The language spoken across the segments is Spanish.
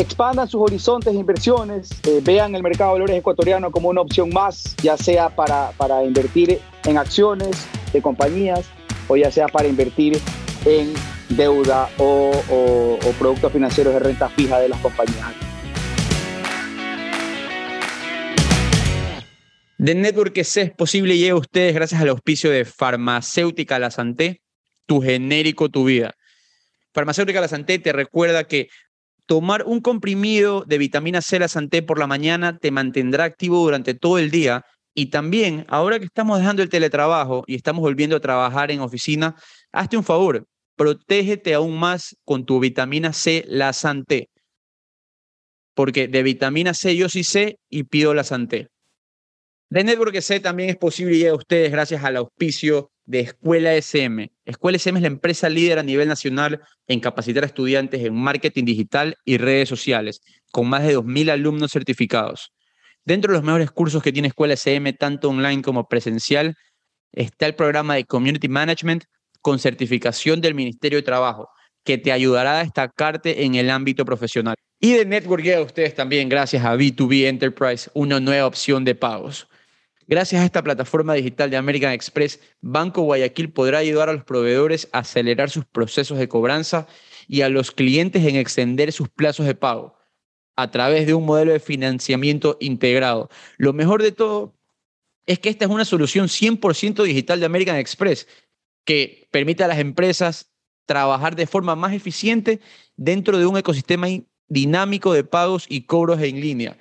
expandan sus horizontes de inversiones, eh, vean el mercado de valores ecuatoriano como una opción más, ya sea para, para invertir en acciones de compañías o ya sea para invertir en deuda o, o productos financieros de renta fija de las compañías. The Network C es posible llega a ustedes gracias al auspicio de Farmacéutica La Santé, tu genérico, tu vida. Farmacéutica La Santé te recuerda que tomar un comprimido de vitamina C La Santé por la mañana te mantendrá activo durante todo el día y también, ahora que estamos dejando el teletrabajo y estamos volviendo a trabajar en oficina, hazte un favor, protégete aún más con tu vitamina C La Santé. Porque de vitamina C yo sí sé y pido La Santé. The Network C también es posible y a ustedes gracias al auspicio de Escuela SM. Escuela SM es la empresa líder a nivel nacional en capacitar a estudiantes en marketing digital y redes sociales, con más de 2.000 alumnos certificados. Dentro de los mejores cursos que tiene Escuela SM, tanto online como presencial, está el programa de Community Management con certificación del Ministerio de Trabajo, que te ayudará a destacarte en el ámbito profesional. Y de Network a ustedes también gracias a B2B Enterprise, una nueva opción de pagos. Gracias a esta plataforma digital de American Express, Banco Guayaquil podrá ayudar a los proveedores a acelerar sus procesos de cobranza y a los clientes en extender sus plazos de pago a través de un modelo de financiamiento integrado. Lo mejor de todo es que esta es una solución 100% digital de American Express que permite a las empresas trabajar de forma más eficiente dentro de un ecosistema dinámico de pagos y cobros en línea.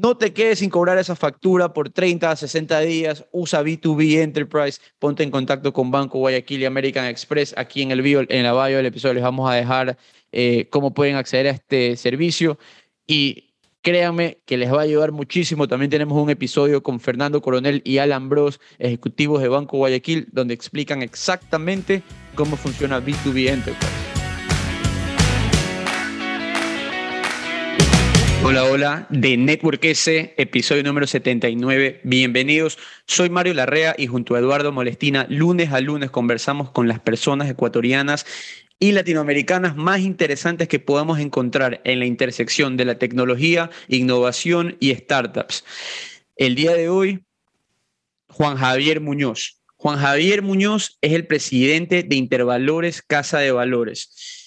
No te quedes sin cobrar esa factura por 30 a 60 días. Usa B2B Enterprise. Ponte en contacto con Banco Guayaquil y American Express. Aquí en el video, en la bio del episodio les vamos a dejar eh, cómo pueden acceder a este servicio. Y créanme que les va a ayudar muchísimo. También tenemos un episodio con Fernando Coronel y Alan Bros, ejecutivos de Banco Guayaquil, donde explican exactamente cómo funciona B2B Enterprise. Hola, hola, de Network S, episodio número 79. Bienvenidos. Soy Mario Larrea y junto a Eduardo Molestina, lunes a lunes conversamos con las personas ecuatorianas y latinoamericanas más interesantes que podamos encontrar en la intersección de la tecnología, innovación y startups. El día de hoy, Juan Javier Muñoz. Juan Javier Muñoz es el presidente de Intervalores Casa de Valores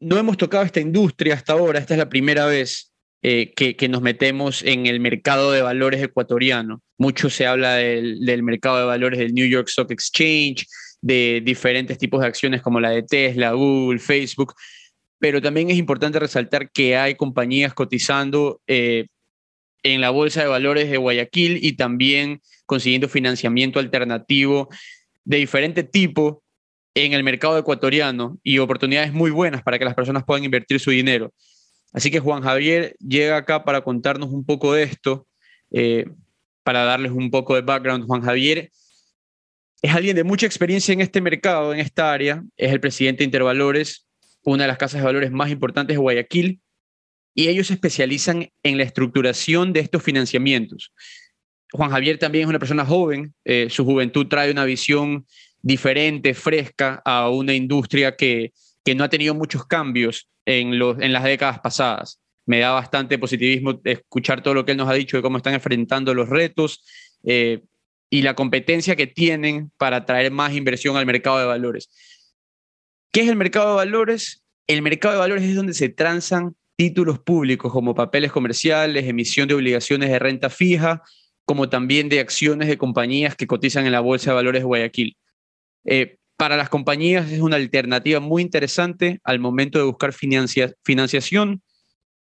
no hemos tocado esta industria hasta ahora, esta es la primera vez eh, que, nos metemos en el mercado de valores ecuatoriano. Mucho se habla del, mercado de valores del New York Stock Exchange, de diferentes tipos de acciones como la de Tesla, Google, Facebook, pero también es importante resaltar que hay compañías cotizando eh, en la Bolsa de Valores de Guayaquil y también consiguiendo financiamiento alternativo de diferente tipo en el mercado ecuatoriano y oportunidades muy buenas para que las personas puedan invertir su dinero. Así que Juan Javier llega acá para contarnos un poco de esto, eh, para darles un poco de background. Juan Javier es alguien de mucha experiencia en este mercado, en esta área, es el presidente de Intervalores, una de las casas de valores más importantes de Guayaquil, y ellos se especializan en la estructuración de estos financiamientos. Juan Javier también es una persona joven, eh, su juventud trae una visión diferente, fresca a una industria que, que no ha tenido muchos cambios en, los, en las décadas pasadas. Me da bastante positivismo escuchar todo lo que él nos ha dicho de cómo están enfrentando los retos eh, y la competencia que tienen para traer más inversión al mercado de valores. ¿Qué es el mercado de valores? El mercado de valores es donde se transan títulos públicos como papeles comerciales, emisión de obligaciones de renta fija, como también de acciones de compañías que cotizan en la Bolsa de Valores de Guayaquil. Eh, para las compañías es una alternativa muy interesante al momento de buscar financiación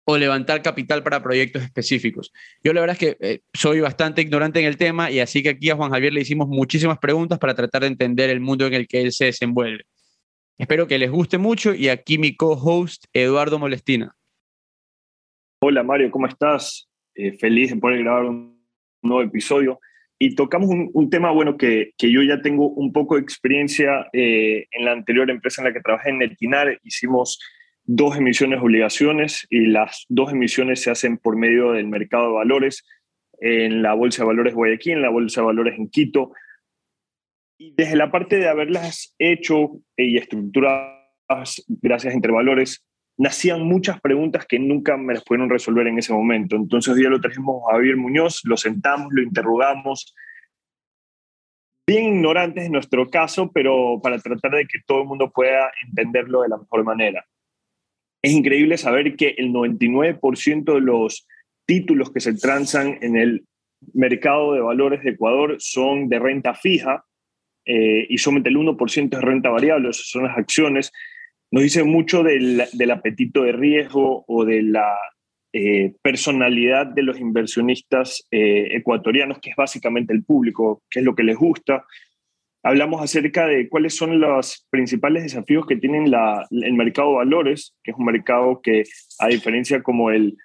o levantar capital para proyectos específicos. Yo la verdad es que eh, soy bastante ignorante en el tema y así que aquí a Juan Javier le hicimos muchísimas preguntas para tratar de entender el mundo en el que él se desenvuelve. Espero que les guste mucho y aquí mi co-host Eduardo Molestina. Hola Mario, ¿cómo estás? Eh, feliz de poder grabar un nuevo episodio y tocamos un, tema, bueno, que, que, yo ya tengo un poco de experiencia eh, en la anterior empresa en la que trabajé, en Netinar, hicimos dos emisiones obligaciones y las dos emisiones se hacen por medio del mercado de valores en la Bolsa de Valores Guayaquil, en la Bolsa de Valores en Quito. Y desde la parte de haberlas hecho y estructuradas gracias a Intervalores, nacían muchas preguntas que nunca me las pudieron resolver en ese momento. Entonces día lo trajimos a Javier Muñoz, lo sentamos, lo interrogamos, bien ignorantes en nuestro caso, pero para tratar de que todo el mundo pueda entenderlo de la mejor manera. Es increíble saber que el 99% de los títulos que se transan en el mercado de valores de Ecuador son de renta fija eh, y solamente el 1% es renta variable, son las acciones. Nos dice mucho del, apetito de riesgo o de la eh, personalidad de los inversionistas eh, ecuatorianos, que es básicamente el público, que es lo que les gusta. Hablamos acerca de cuáles son los principales desafíos que tienen el mercado de valores, que es un mercado que, a diferencia como el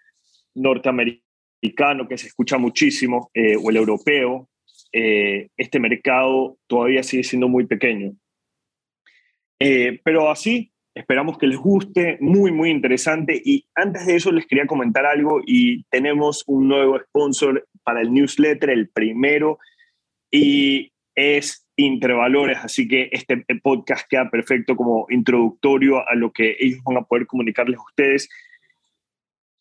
norteamericano, que se escucha muchísimo, eh, o el europeo, este mercado todavía sigue siendo muy pequeño. Pero así, esperamos que les guste, muy, muy interesante. Y antes de eso les quería comentar algo y tenemos un nuevo sponsor para el newsletter, el primero, y es Intervalores, así que este podcast queda perfecto como introductorio a lo que ellos van a poder comunicarles a ustedes.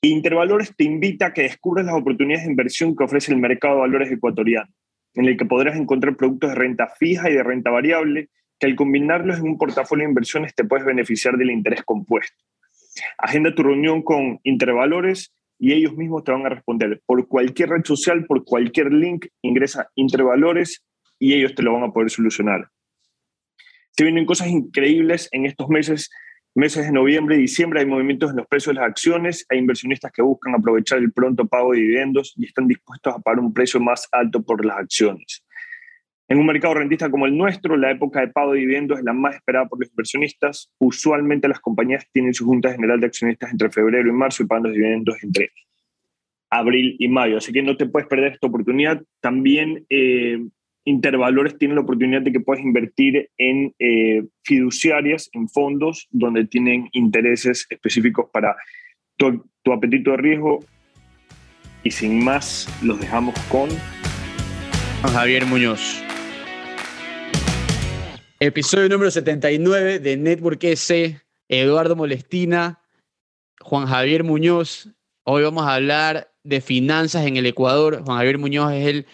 Intervalores te invita a que descubras las oportunidades de inversión que ofrece el mercado de valores ecuatoriano, en el que podrás encontrar productos de renta fija y de renta variable, que al combinarlos en un portafolio de inversiones te puedes beneficiar del interés compuesto. Agenda tu reunión con Intervalores y ellos mismos te van a responder por cualquier red social, por cualquier link, ingresa Intervalores y ellos te lo van a poder solucionar. Se vienen cosas increíbles en estos meses, meses de noviembre y diciembre. Hay movimientos en los precios de las acciones, hay inversionistas que buscan aprovechar el pronto pago de dividendos y están dispuestos a pagar un precio más alto por las acciones. En un mercado rentista como el nuestro, la época de pago de dividendos es la más esperada por los inversionistas. Usualmente las compañías tienen su junta general de accionistas entre febrero y marzo y pagan los dividendos entre abril y mayo. Así que no te puedes perder esta oportunidad. También eh, Intervalores tiene la oportunidad de que puedas invertir en eh, fiduciarias, en fondos donde tienen intereses específicos para tu, tu apetito de riesgo. Y sin más, los dejamos con Javier Muñoz. Episodio número 79 de Network S. Eduardo Molestina, Juan Javier Muñoz. Hoy vamos a hablar de finanzas en el Ecuador. Juan Javier Muñoz es el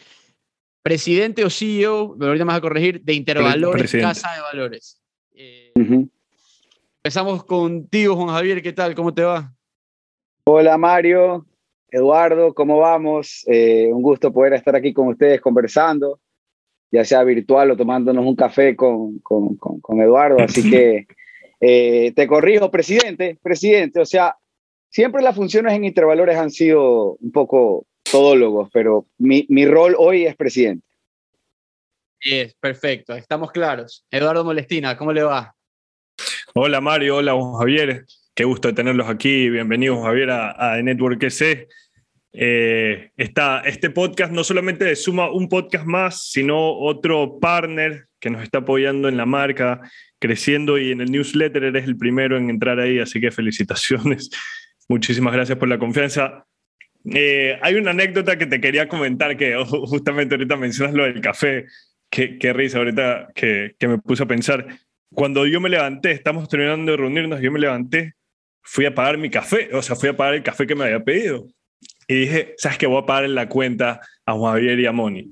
presidente o CEO, me ahorita más a corregir, de Intervalores Casa de Valores. Eh, empezamos contigo, Juan Javier, ¿qué tal? ¿Cómo te va? Hola Mario, Eduardo, ¿cómo vamos? Eh, un gusto poder estar aquí con ustedes conversando, ya sea virtual o tomándonos un café con, con, con, Eduardo. Así que eh, te corrijo, presidente, presidente, o sea, siempre las funciones en Intervalores han sido un poco todólogos, pero mi, mi rol hoy es presidente. es perfecto, estamos claros. Eduardo Molestina, ¿cómo le va? Hola Mario, hola Javier, qué gusto tenerlos aquí. Bienvenidos Javier a, a Network EC. Eh, este podcast no solamente suma un podcast más, sino otro partner que nos está apoyando en la marca, creciendo y en el newsletter eres el primero en entrar ahí, así que felicitaciones. Muchísimas gracias por la confianza. Eh, hay una anécdota que te quería comentar, que justamente ahorita mencionas lo del café. Qué risa ahorita que, que, me puse a pensar. Cuando yo me levanté, estamos terminando de reunirnos, yo me levanté, fui a pagar mi café, o sea, fui a pagar el café que me había pedido. Y dije, ¿sabes qué? Voy a pagar en la cuenta a Juan Javier y a Moni.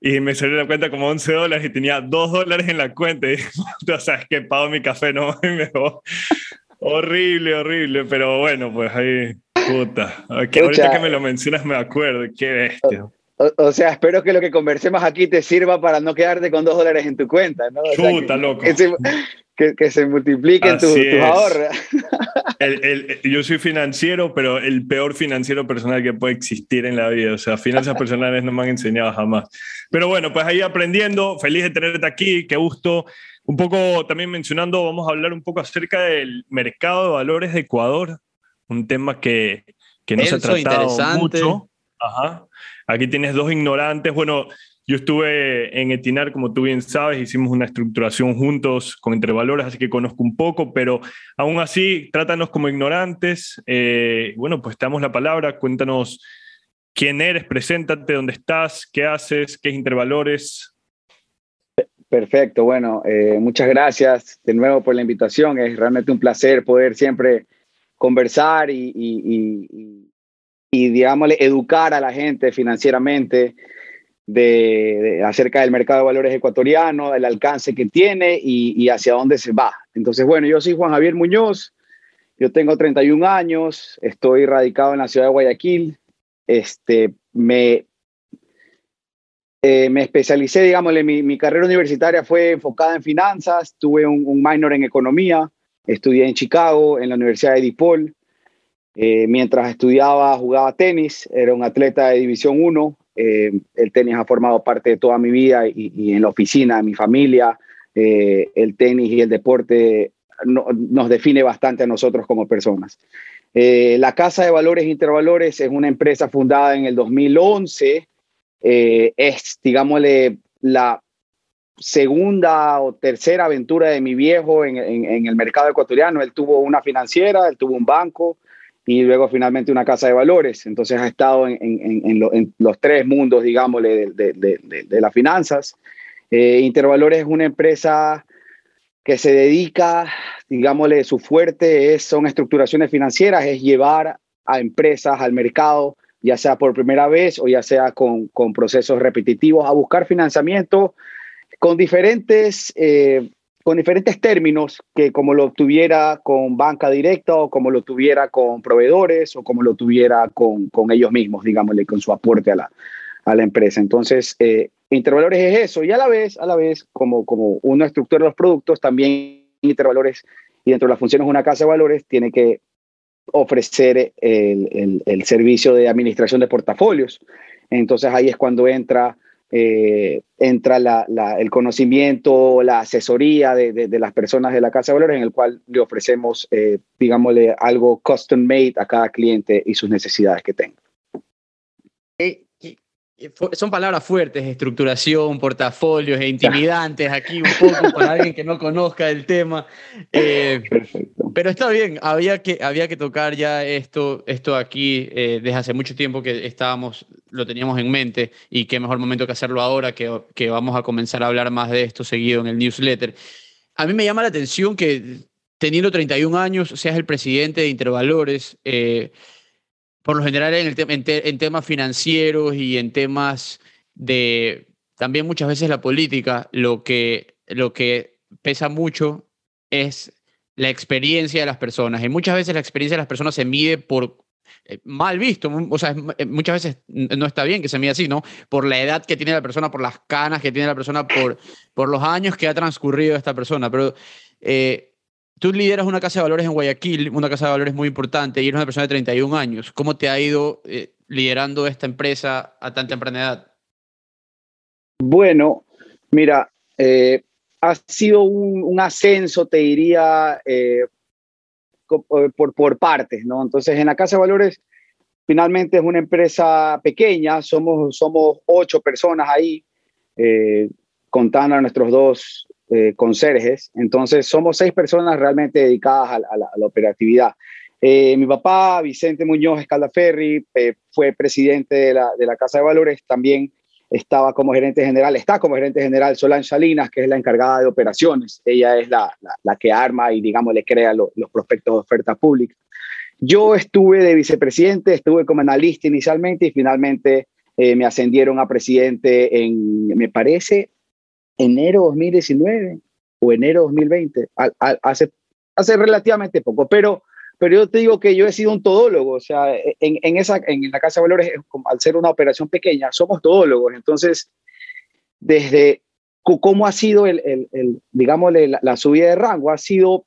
Y me salió la cuenta como 11 dólares y tenía 2 dólares en la cuenta. Y dije, ¿sabes qué? Pago mi café, no. me horrible, horrible. Pero bueno, pues ahí Puta, ahorita que me lo mencionas me acuerdo, qué bestia. O, sea, espero que lo que conversemos aquí te sirva para no quedarte con dos dólares en tu cuenta, ¿no? Puta, loco. Que se, multipliquen tus ahorros. yo soy financiero, pero el peor financiero personal que puede existir en la vida. O sea, finanzas personales no me han enseñado jamás. Pero bueno, pues ahí aprendiendo, feliz de tenerte aquí, qué gusto. Un poco también mencionando, vamos a hablar un poco acerca del mercado de valores de Ecuador un tema que, que no se ha tratado mucho. Ajá. Aquí tienes dos ignorantes. Bueno, yo estuve en Etinar, como tú bien sabes, hicimos una estructuración juntos con Entre Valores, así que conozco un poco, pero aún así, trátanos como ignorantes. Eh, bueno, pues te damos la palabra, cuéntanos quién eres, preséntate, dónde estás, qué haces, qué es Intervalores. Perfecto, bueno, eh, muchas gracias de nuevo por la invitación. Es realmente un placer poder siempre conversar y, y, y, digámosle, educar a la gente financieramente de, acerca del mercado de valores ecuatoriano, el alcance que tiene y, hacia dónde se va. Entonces, bueno, yo soy Juan Javier Muñoz, yo tengo 31 años, estoy radicado en la ciudad de Guayaquil, este, me, eh, me especialicé, digámosle, mi, mi, carrera universitaria fue enfocada en finanzas, tuve un, minor en economía, estudié en Chicago, en la Universidad de DePaul. Eh, mientras estudiaba, jugaba tenis, era un atleta de División 1. Eh, el tenis ha formado parte de toda mi vida y, en la oficina, de mi familia. el tenis y el deporte nos define bastante a nosotros como personas. Eh, la Casa de Valores Intervalores es una empresa fundada en el 2011. Eh, es, digámosle, la segunda o tercera aventura de mi viejo en, el mercado ecuatoriano. Él tuvo una financiera, él tuvo un banco y luego finalmente una casa de valores. Entonces ha estado en, los tres mundos, digámosle, de, las finanzas. Eh, Intervalores es una empresa que se dedica, digámosle, su fuerte es, son estructuraciones financieras, es llevar a empresas al mercado, ya sea por primera vez o ya sea con, con procesos repetitivos, a buscar financiamiento con diferentes, eh, con diferentes términos, que como lo tuviera con banca directa o como lo tuviera con proveedores o como lo tuviera con, con ellos mismos, digámosle, con su aporte a la, a la empresa. Entonces, eh, Intervalores es eso, y a la vez, a la vez, como, como uno estructura los productos, también Intervalores, y dentro de las funciones de una casa de valores, tiene que ofrecer el, el, servicio de administración de portafolios. Entonces ahí es cuando entra, eh, entra el conocimiento, la asesoría de, de, las personas de la casa de valores, en el cual le ofrecemos, eh, digámosle, algo custom made a cada cliente y sus necesidades que tenga. Eh, son palabras fuertes, estructuración, portafolios e intimidantes aquí un poco para alguien que no conozca el tema. Eh, pero está bien, había que, había que tocar ya esto, esto aquí eh, desde hace mucho tiempo que estábamos, lo teníamos en mente y qué mejor momento que hacerlo ahora que, que vamos a comenzar a hablar más de esto seguido en el newsletter. A mí me llama la atención que teniendo 31 años seas el presidente de Intervalores por lo general en, en, temas financieros y en temas de también muchas veces la política, lo que, lo que pesa mucho es la experiencia de las personas. Y muchas veces la experiencia de las personas se mide por eh, mal visto, o sea, eh, muchas veces no está bien que se mide así, ¿no? Por la edad que tiene la persona, por las canas que tiene la persona, por, por los años que ha transcurrido esta persona. Pero eh, Tú lideras una casa de valores en Guayaquil, una casa de valores muy importante, y eres una persona de 31 años. ¿Cómo te ha ido eh, liderando esta empresa a tan temprana edad? Bueno, mira, eh, ha sido un, ascenso, te diría, eh, por, partes, ¿no? Entonces, en la casa de valores, finalmente es una empresa pequeña, somos, somos ocho personas ahí, contando a nuestros dos eh, conserjes. Entonces, somos seis personas realmente dedicadas a, la, operatividad. Eh, mi papá, Vicente Muñoz Escaldaferri, eh, fue presidente de la, de la, Casa de Valores, también estaba como gerente general, está como gerente general Solange Salinas, que es la encargada de operaciones. Ella es la, la, que arma y, digamos, le crea los prospectos de oferta pública. Yo estuve de vicepresidente, estuve como analista inicialmente y finalmente me ascendieron a presidente en, me parece, enero 2019 o enero 2020, hace, hace relativamente poco, pero, pero yo te digo que yo he sido un todólogo, o sea, en, en esa, en la Casa de Valores, al ser una operación pequeña, somos todólogos, entonces, desde cómo ha sido el, el, la, subida de rango, ha sido,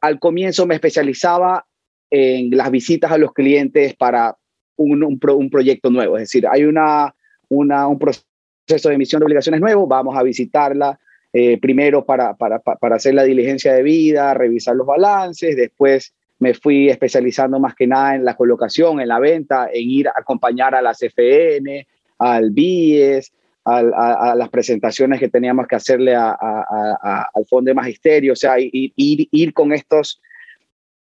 al comienzo me especializaba en las visitas a los clientes para un, un, un proyecto nuevo, es decir, hay una, una, un proceso proceso de emisión de obligaciones nuevo, vamos a visitarla eh, primero para, para, para, hacer la diligencia de vida, revisar los balances, después me fui especializando más que nada en la colocación, en la venta, en ir a acompañar a la CFN, al BIES, a, las presentaciones que teníamos que hacerle a, al Fondo de Magisterio, o sea, ir, ir, ir con estos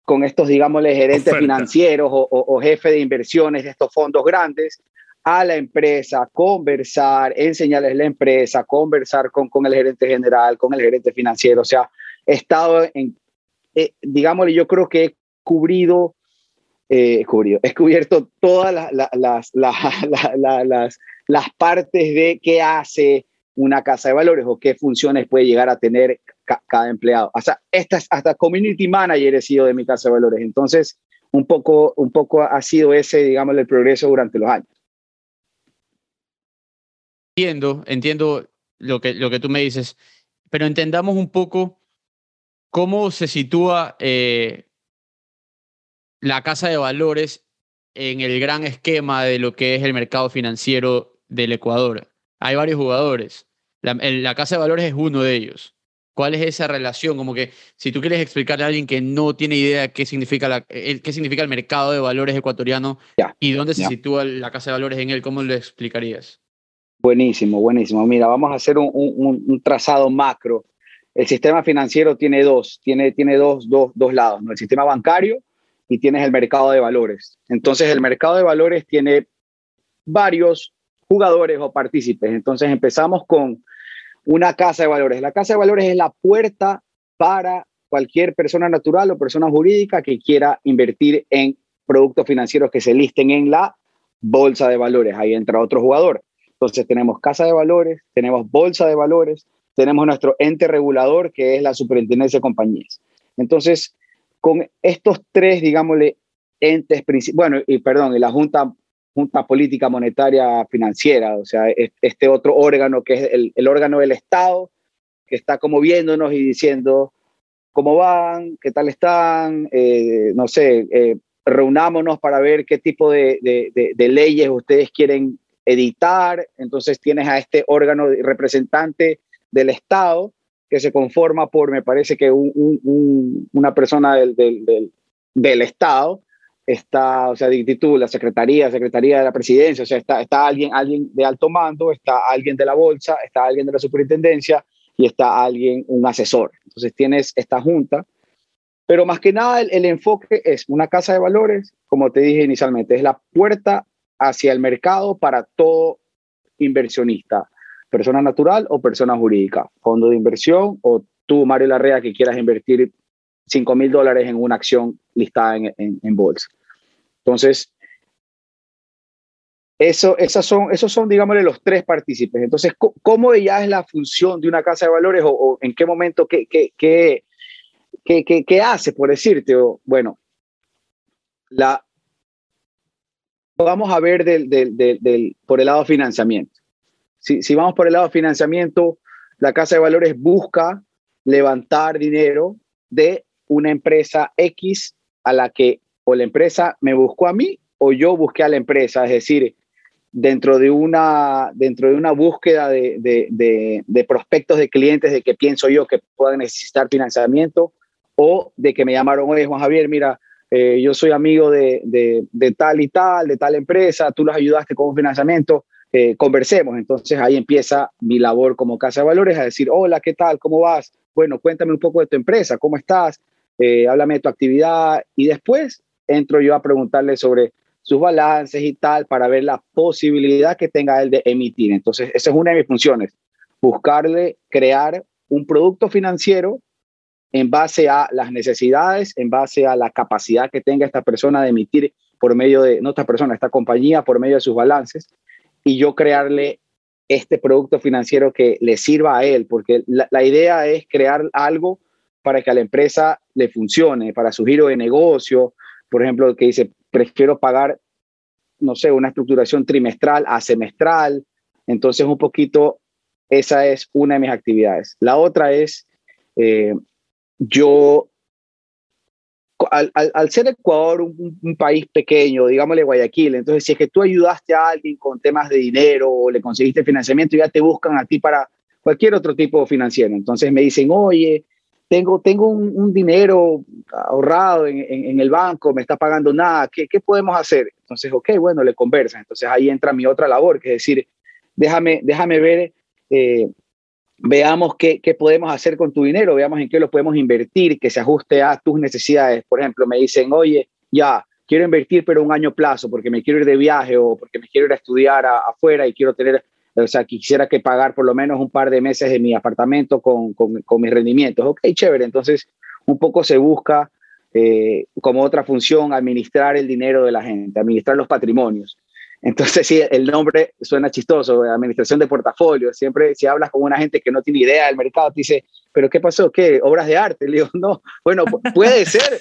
con estos, digámosle, gerentes financieros o, o, jefe de inversiones de estos fondos grandes a la empresa, conversar, enseñarles la empresa, conversar con, con el gerente general, con el gerente financiero. O sea, he estado en, eh, digámosle, yo creo que he cubrido, eh, cubrido, he cubierto todas las, las, las, las, partes de qué hace una casa de valores o qué funciones puede llegar a tener cada empleado. Hasta, hasta community manager he sido de mi casa de valores. Entonces, un poco, un poco ha sido ese, digamos, el progreso durante los años. Entiendo, entiendo lo que, lo que tú me dices, pero entendamos un poco cómo se sitúa eh, la casa de valores en el gran esquema de lo que es el mercado financiero del Ecuador. Hay varios jugadores. La, la casa de valores es uno de ellos. ¿Cuál es esa relación? Como que si tú quieres explicarle a alguien que no tiene idea qué significa, la, el, qué significa el mercado de valores ecuatoriano y dónde se sitúa la casa de valores en él, ¿cómo lo explicarías? Buenísimo, buenísimo. Mira, vamos a hacer un, un, trazado macro. El sistema financiero tiene dos, tiene, tiene dos, dos, dos lados, ¿no? el sistema bancario y tienes el mercado de valores. Entonces, el mercado de valores tiene varios jugadores o partícipes. Entonces, empezamos con una casa de valores. La casa de valores es la puerta para cualquier persona natural o persona jurídica que quiera invertir en productos financieros que se listen en la bolsa de valores. Ahí entra otro jugador. Entonces tenemos casa de valores, tenemos bolsa de valores, tenemos nuestro ente regulador que es la superintendencia de compañías. Entonces, con estos tres, digámosle, entes bueno, y perdón, y la Junta Junta Política Monetaria Financiera, o sea, este otro órgano que es el, órgano del Estado, que está como viéndonos y diciendo cómo van, qué tal están, eh, no sé, eh, reunámonos para ver qué tipo de, leyes ustedes quieren editar. Entonces tienes a este órgano representante del Estado que se conforma por, me parece que una persona del, del Estado está, o sea, de la Secretaría, Secretaría de la Presidencia, o sea, está, está alguien, alguien de alto mando, está alguien de la Bolsa, está alguien de la Superintendencia y está alguien, un asesor. Entonces tienes esta junta, pero más que nada el, enfoque es una casa de valores, como te dije inicialmente, es la puerta hacia el mercado para todo inversionista, persona natural o persona jurídica, fondo de inversión o tú, Mario Larrea, que quieras invertir 5 mil dólares en una acción listada en, en, bolsa. Entonces, eso, esas son, esos son, digámosle, los tres partícipes. Entonces, ¿cómo ya es la función de una casa de valores o, en qué momento, qué, qué, qué, qué hace, por decirte? O, bueno, la, vamos a ver por el lado financiamiento. Si, vamos por el lado financiamiento, la casa de valores busca levantar dinero de una empresa X a la que o la empresa me buscó a mí o yo busqué a la empresa, es decir, dentro de una, dentro de una búsqueda de, de, de, prospectos de clientes de que pienso yo que puedan necesitar financiamiento o de que me llamaron, oye Juan Javier, mira, eh, yo soy amigo de, de, tal y tal, de tal empresa, tú los ayudaste con un financiamiento, eh, conversemos. Entonces ahí empieza mi labor como casa de valores a decir, hola, ¿qué tal? ¿Cómo vas? Bueno, cuéntame un poco de tu empresa, ¿cómo estás? Eh, háblame de tu actividad y después entro yo a preguntarle sobre sus balances y tal para ver la posibilidad que tenga él de emitir. Entonces, esa es una de mis funciones, buscarle crear un producto financiero en base a las necesidades, en base a la capacidad que tenga esta persona de emitir por medio de, no esta persona, esta compañía, por medio de sus balances, y yo crearle este producto financiero que le sirva a él, porque la, idea es crear algo para que a la empresa le funcione, para su giro de negocio, por ejemplo, que dice, prefiero pagar, no sé, una estructuración trimestral a semestral. Entonces, un poquito, esa es una de mis actividades. La otra es, eh, yo, al, al, ser Ecuador un, un, país pequeño, digámosle Guayaquil, entonces si es que tú ayudaste a alguien con temas de dinero o le conseguiste financiamiento, ya te buscan a ti para cualquier otro tipo financiero. Entonces me dicen, oye, tengo, tengo un, dinero ahorrado en, en, el banco, me está pagando nada, ¿qué, ¿qué, podemos hacer? Entonces, ok, bueno, le conversan. Entonces ahí entra mi otra labor, que es decir, déjame, déjame ver, eh, veamos qué, qué podemos hacer con tu dinero, veamos en qué lo podemos invertir, que se ajuste a tus necesidades. Por ejemplo, me dicen, oye, ya, quiero invertir, pero un año plazo, porque me quiero ir de viaje o porque me quiero ir a estudiar afuera y quiero tener o sea, quisiera que pagar por lo menos un par de meses de mi apartamento con, con, mis rendimientos. Ok, chévere. Entonces, un poco se busca eh, como otra función administrar el dinero de la gente, administrar los patrimonios. Entonces, sí, el nombre suena chistoso, administración de portafolio. Siempre si hablas con una gente que no tiene idea del mercado, te dice, ¿pero qué pasó? ¿Qué? ¿Obras de arte? Le digo, no, bueno, puede ser,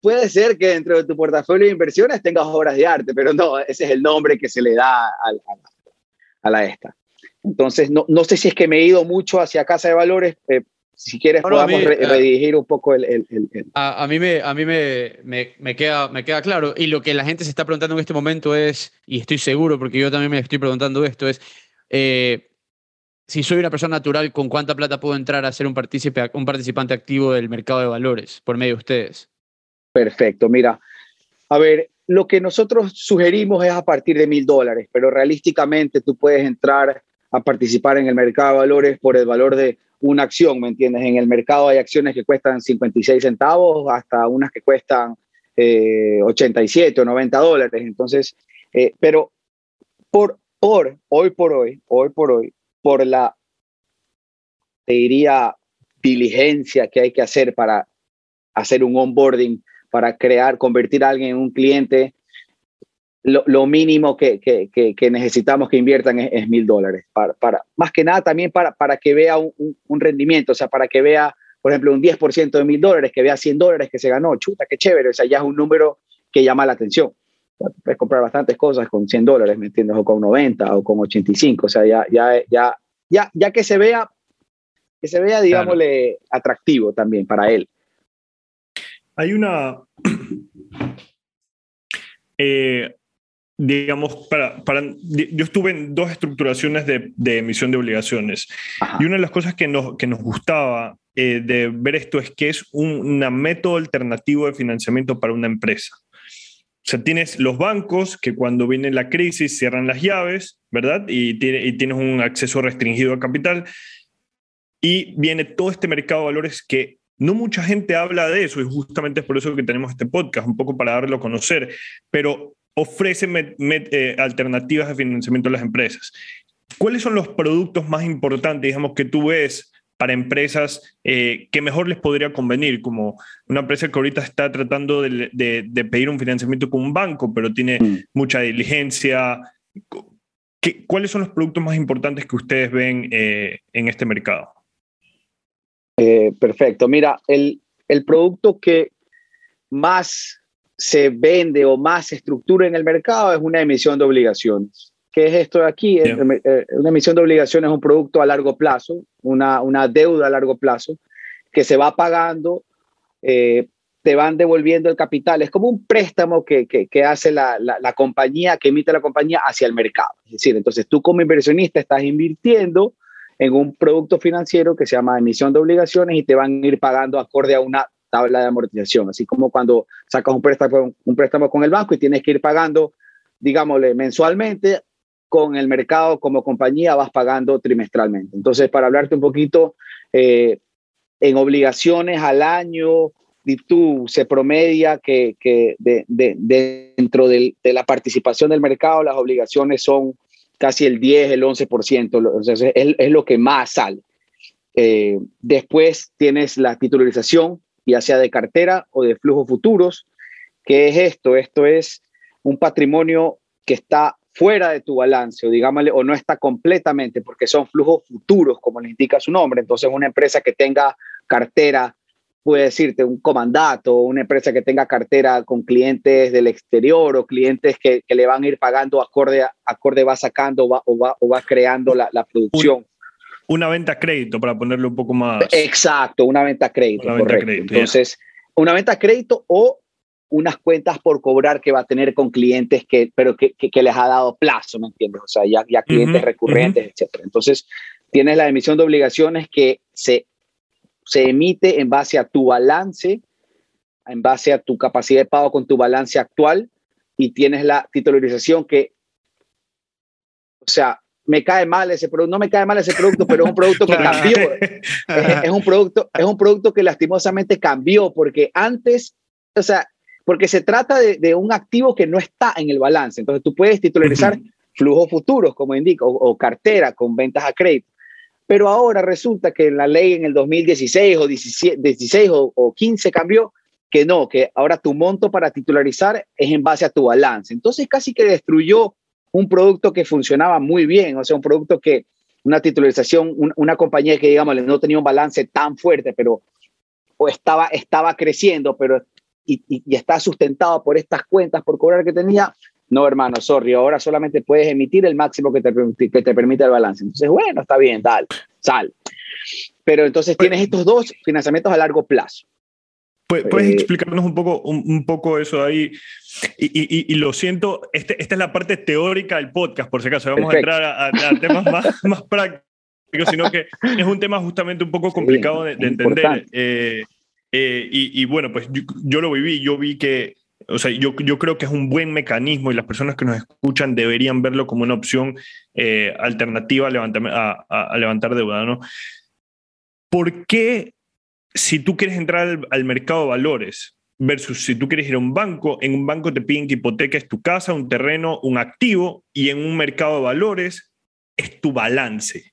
puede ser que dentro de tu portafolio de inversiones tengas obras de arte, pero no, ese es el nombre que se le da a, a, la esta. Entonces, no, no, sé si es que me he ido mucho hacia Casa de Valores. Eh, si quieres, podemos eh, redirigir un poco el... el, el, A, a, mí, me, a mí me, me, me, queda, me queda claro. Y lo que la gente se está preguntando en este momento es, y estoy seguro porque yo también me estoy preguntando esto, es... Eh, si soy una persona natural, ¿con cuánta plata puedo entrar a ser un, partícipe, un participante activo del mercado de valores por medio de ustedes? Perfecto, mira, a ver, lo que nosotros sugerimos es a partir de mil dólares, pero realísticamente tú puedes entrar a participar en el mercado de valores por el valor de una acción, ¿me entiendes? En el mercado hay acciones que cuestan 56 centavos hasta unas que cuestan 87 eh, o 90 dólares. Entonces, eh, pero por, por hoy por hoy, hoy por hoy, por la, te diría, diligencia que hay que hacer para hacer un onboarding, para crear, convertir a alguien en un cliente, lo, mínimo que, que, necesitamos que inviertan es mil dólares. Para, para, más que nada también para, para que vea un, un, rendimiento, o sea, para que vea, por ejemplo, un 10% de mil dólares, que vea 100 dólares que se ganó, chuta, qué chévere, o sea, ya es un número que llama la atención. puedes comprar bastantes cosas con 100 dólares, ¿me entiendes? O con 90 o con 85, o sea, ya, ya, ya, ya, ya que se vea, que se vea, digámosle, atractivo también para él. Hay una... Eh, digamos, para, para, yo estuve en dos estructuraciones de, de emisión de obligaciones y una de las cosas que nos, que nos gustaba eh, de ver esto es que es un método alternativo de financiamiento para una empresa. O sea, tienes los bancos que cuando viene la crisis cierran las llaves, ¿verdad? Y, tiene, y tienes un acceso restringido a capital. Y viene todo este mercado de valores que no mucha gente habla de eso y justamente es por eso que tenemos este podcast, un poco para darlo a conocer. Pero ofrece eh, alternativas de financiamiento a las empresas. ¿Cuáles son los productos más importantes, digamos, que tú ves para empresas eh, que mejor les podría convenir? Como una empresa que ahorita está tratando de, pedir un financiamiento con un banco, pero tiene mm. mucha diligencia. ¿Cuáles son los productos más importantes que ustedes ven eh, en este mercado? perfecto. Mira, el, el producto que más se vende o más se estructura en el mercado es una emisión de obligaciones. ¿Qué es esto de aquí? Una emisión de obligaciones es un producto a largo plazo, una, una deuda a largo plazo que se va pagando, eh, te van devolviendo el capital. Es como un préstamo que, que, hace la, la, compañía, que emite la compañía hacia el mercado. Es decir, entonces tú como inversionista estás invirtiendo en un producto financiero que se llama emisión de obligaciones y te van a ir pagando acorde a una tabla de amortización, así como cuando sacas un préstamo, un préstamo con el banco y tienes que ir pagando, digámosle, mensualmente, con el mercado como compañía vas pagando trimestralmente. Entonces, para hablarte un poquito, eh, en obligaciones al año, tú se promedia que, que de, dentro de la participación del mercado, las obligaciones son casi el 10, el 11%, es, es, lo que más sale. Eh, después tienes la titularización, ya sea de cartera o de flujos futuros. ¿Qué es esto? Esto es un patrimonio que está fuera de tu balance o digámosle, o no está completamente, porque son flujos futuros, como le indica su nombre. Entonces, una empresa que tenga cartera, puede decirte un comandato, una empresa que tenga cartera con clientes del exterior o clientes que, le van a ir pagando acorde, acorde va sacando o, va, o, va, creando la producción. Una venta a crédito, para ponerlo un poco más. Exacto, una venta a crédito. Entonces, una venta a crédito o unas cuentas por cobrar que va a tener con clientes que, pero que, que, les ha dado plazo, ¿me entiendes? O sea, ya, ya clientes recurrentes, etcétera. Entonces, tienes la emisión de obligaciones que se, se emite en base a tu balance, en base a tu capacidad de pago con tu balance actual, y tienes la titularización que, o sea, me cae mal ese producto, no me cae mal ese producto, pero es un producto que cambió. es, un producto, es un producto que lastimosamente cambió porque antes, o sea, porque se trata de, un activo que no está en el balance. Entonces tú puedes titularizar flujos futuros, como indico, o, cartera con ventas a crédito. Pero ahora resulta que la ley en el 2016 o 16 o, o 15 cambió que no, que ahora tu monto para titularizar es en base a tu balance. Entonces casi que destruyó un producto que funcionaba muy bien, o sea, un producto que una titularización, una compañía que digamos no tenía un balance tan fuerte, pero o estaba, estaba creciendo, pero y, y, está sustentado por estas cuentas por cobrar que tenía, no, hermano, sorry, ahora solamente puedes emitir el máximo que te, que te permite el balance. Entonces, bueno, está bien, dale, sal. Pero entonces tienes estos dos financiamientos a largo plazo. ¿Puedes eh, explicarnos un poco, un, poco eso ahí? Y, y, lo siento, este, esta es la parte teórica del podcast, por si acaso. Vamos a entrar a, temas más, más prácticos, sino que es un tema justamente un poco complicado de, entender. Eh, eh, y, bueno, pues yo, lo viví, yo vi que, o sea, yo, yo creo que es un buen mecanismo y las personas que nos escuchan deberían verlo como una opción alternativa a levantar, a, a levantar deuda, ¿no? ¿Por qué si tú quieres entrar al, mercado de valores versus si tú quieres ir a un banco, en un banco te piden que hipoteques tu casa, un terreno, un activo, y en un mercado de valores es tu balance.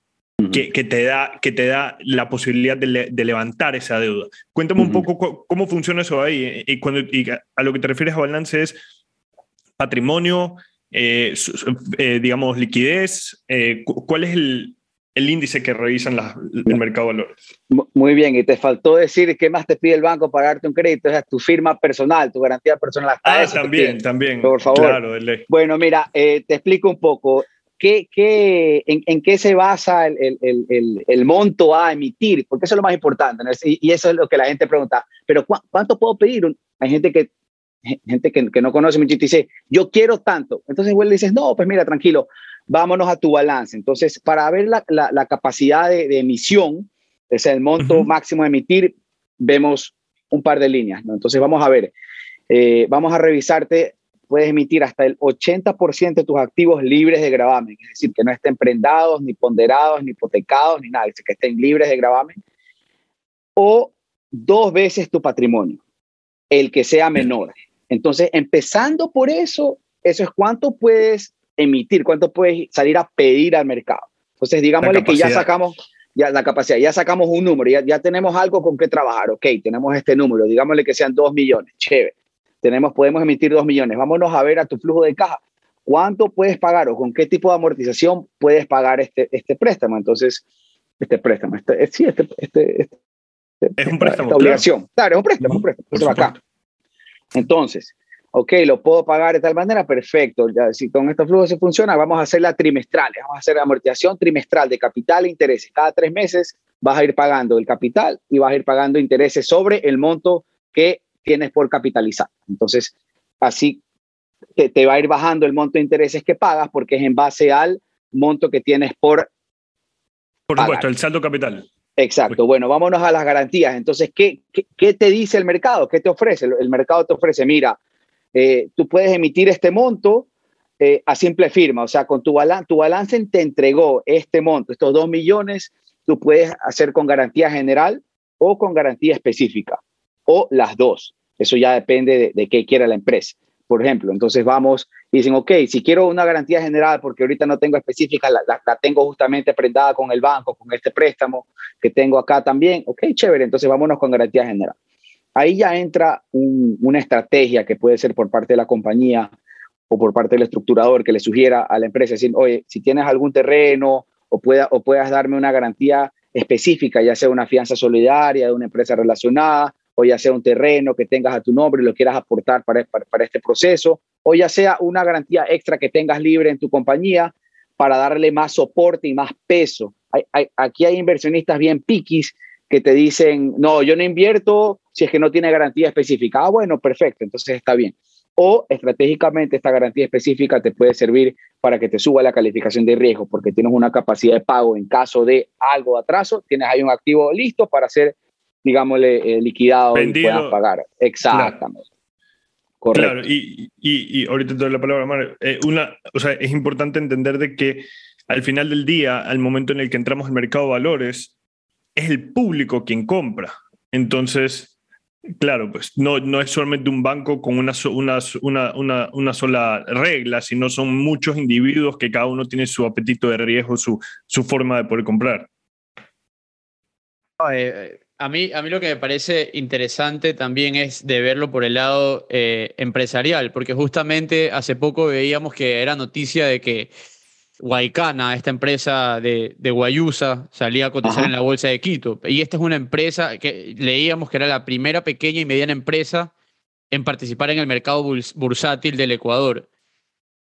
Que, te da, que te da la posibilidad de, levantar esa deuda. Cuéntame un poco cómo funciona eso ahí. Eh, y, cuando, a lo que te refieres a balance es patrimonio, eh, eh, digamos, liquidez. ¿Cuál es el, el índice que revisan el mercado de valores. Muy bien, y te faltó decir qué más te pide el banco para darte un crédito, es tu firma personal, tu garantía personal. ah, también, también. Por favor. Claro, bueno, mira, eh, te explico un poco. ¿Qué, qué, en, qué se basa el, el, el, el, monto a emitir? Porque eso es lo más importante. Y, eso es lo que la gente pregunta. Pero ¿cuánto puedo pedir? Hay gente que gente que, que no conoce mucho y dice, yo quiero tanto. Entonces, igual le dices, no, pues mira, tranquilo, vámonos a tu balance. Entonces, para ver la, la, capacidad de, emisión, es el monto máximo de emitir, vemos un par de líneas. ¿no? Entonces, vamos a ver, eh, vamos a revisarte, puedes emitir hasta el 80% de tus activos libres de gravamen, es decir, que no estén prendados, ni ponderados, ni hipotecados, ni nada, que estén libres de gravamen, o dos veces tu patrimonio, el que sea menor. Entonces, empezando por eso, eso es cuánto puedes emitir, cuánto puedes salir a pedir al mercado. Entonces, digámosle que ya sacamos ya la capacidad, ya sacamos un número, ya, ya tenemos algo con qué trabajar, ok, tenemos este número, digámosle que sean dos millones, chévere, tenemos, podemos emitir dos millones, vámonos a ver a tu flujo de caja, cuánto puedes pagar o con qué tipo de amortización puedes pagar este, este préstamo, entonces, este préstamo, este, sí, este, este, este es un préstamo. Esta obligación, claro, es un préstamo, un préstamo, acá. Entonces, ok, lo puedo pagar de tal manera, perfecto. Ya, si con estos flujos se funciona, vamos a hacerla trimestral, vamos a hacer la amortización trimestral de capital e intereses. Cada tres meses vas a ir pagando el capital y vas a ir pagando intereses sobre el monto que tienes por capitalizar. Entonces, así te, te va a ir bajando el monto de intereses que pagas porque es en base al monto que tienes por... Por supuesto, el saldo capital. Exacto. Bueno, vámonos a las garantías. Entonces, ¿qué, qué, qué te dice el mercado? ¿Qué te ofrece? El mercado te ofrece, mira, eh, tú puedes emitir este monto eh, a simple firma, o sea, con tu, balance, tu balance te entregó este monto, estos dos millones, tú puedes hacer con garantía general o con garantía específica, o las dos. Eso ya depende de, qué quiera la empresa. Por ejemplo, entonces vamos y dicen, ok, si quiero una garantía general porque ahorita no tengo específica, la, la, tengo justamente prendada con el banco, con este préstamo que tengo acá también, ok, chévere, entonces vámonos con garantía general. Ahí ya entra una estrategia que puede ser por parte de la compañía o por parte del estructurador que le sugiera a la empresa, decir, oye, si tienes algún terreno o, pueda, o puedas darme una garantía específica, ya sea una fianza solidaria de una empresa relacionada, o ya sea un terreno que tengas a tu nombre y lo quieras aportar para, para, este proceso, o ya sea una garantía extra que tengas libre en tu compañía para darle más soporte y más peso. aquí hay inversionistas bien piquis que te dicen, no, yo no invierto si es que no tiene garantía específica. Ah, bueno, perfecto, entonces está bien. O estratégicamente esta garantía específica te puede servir para que te suba la calificación de riesgo, porque tienes una capacidad de pago en caso de algo de atraso, tienes ahí un activo listo para ser, digámosle, eh, liquidado y puedas pagar. Exactamente. Correcto. Claro, y, y, y, ahorita te doy la palabra, Mario. Eh, una, o sea, es importante entender de que al final del día, al momento en el que entramos al mercado de valores, es el público quien compra. Entonces, claro, pues no, no es solamente un banco con una, una, una, una, sola regla, sino son muchos individuos que cada uno tiene su apetito de riesgo, su, su forma de poder comprar. Eh, A mí, a mí lo que me parece interesante también es de verlo por el lado eh, empresarial, porque justamente hace poco veíamos que era noticia de que Guaycana, esta empresa de, de Guayusa, salía a cotizar en la bolsa de Quito. Y esta es una empresa que leíamos que era la primera pequeña y mediana empresa en participar en el mercado bursátil del Ecuador.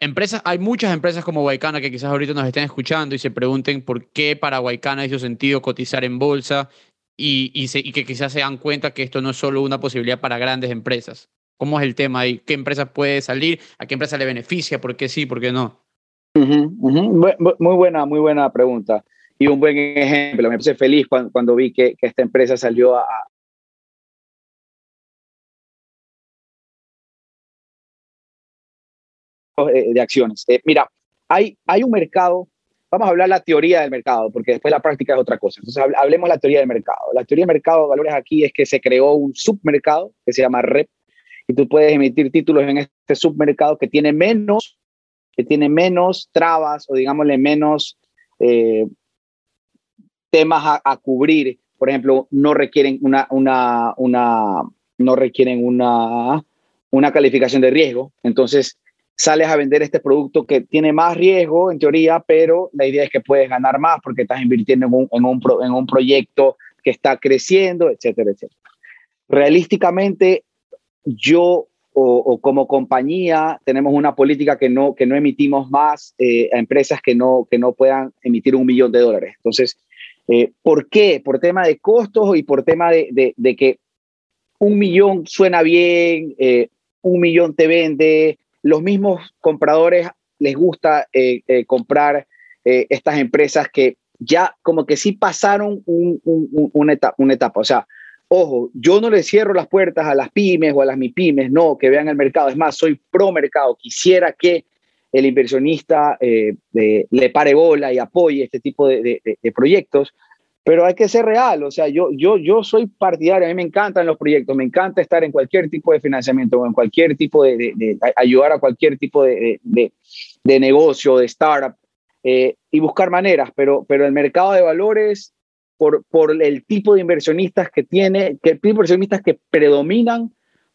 Empresas, hay muchas empresas como Guaycana que quizás ahorita nos estén escuchando y se pregunten por qué para Guaycana hizo sentido cotizar en bolsa y, y, que quizás se dan cuenta que esto no es solo una posibilidad para grandes empresas. ¿Cómo es el tema ahí? ¿Qué empresa puede salir? ¿A qué empresa le beneficia? ¿Por qué sí? ¿Por qué no? Muy buena, muy buena pregunta. Y un buen ejemplo. Me puse feliz cuando, vi que, esta empresa salió a, eh, de acciones. Eh, mira, hay, hay un mercado, vamos a hablar la teoría del mercado, porque después la práctica es otra cosa. Entonces, hablemos la teoría del mercado. La teoría del mercado de valores aquí es que se creó un submercado que se llama REP, y tú puedes emitir títulos en este submercado que tiene menos que tiene menos trabas o digámosle menos eh, temas a, cubrir. Por ejemplo, no requieren una, una, una, no requieren una, una calificación de riesgo. Entonces, sales a vender este producto que tiene más riesgo en teoría, pero la idea es que puedes ganar más porque estás invirtiendo en un, en un, en un proyecto que está creciendo, etcétera, etcétera. Realísticamente, yo o, como compañía tenemos una política que no, que no emitimos más eh, a empresas que no, que no puedan emitir un millón de dólares. Entonces, eh, ¿por qué? Por tema de costos y por tema de, de, que un millón suena bien, eh, un millón te vende, los mismos compradores les gusta comprar estas empresas que ya como que sí pasaron un, un, una, una etapa. O sea, Ojo, yo no le cierro las puertas a las pymes o a las MIPYMES, no, que vean el mercado. Es más, soy pro mercado. Quisiera que el inversionista eh, le pare bola y apoye este tipo de, proyectos, pero hay que ser real. O sea, yo, yo, yo soy partidario, a mí me encantan los proyectos, me encanta estar en cualquier tipo de financiamiento o en cualquier tipo de, ayudar a cualquier tipo de, negocio, de startup eh, y buscar maneras, pero, pero el mercado de valores por, por el tipo de inversionistas que tiene, que el tipo de inversionistas que predominan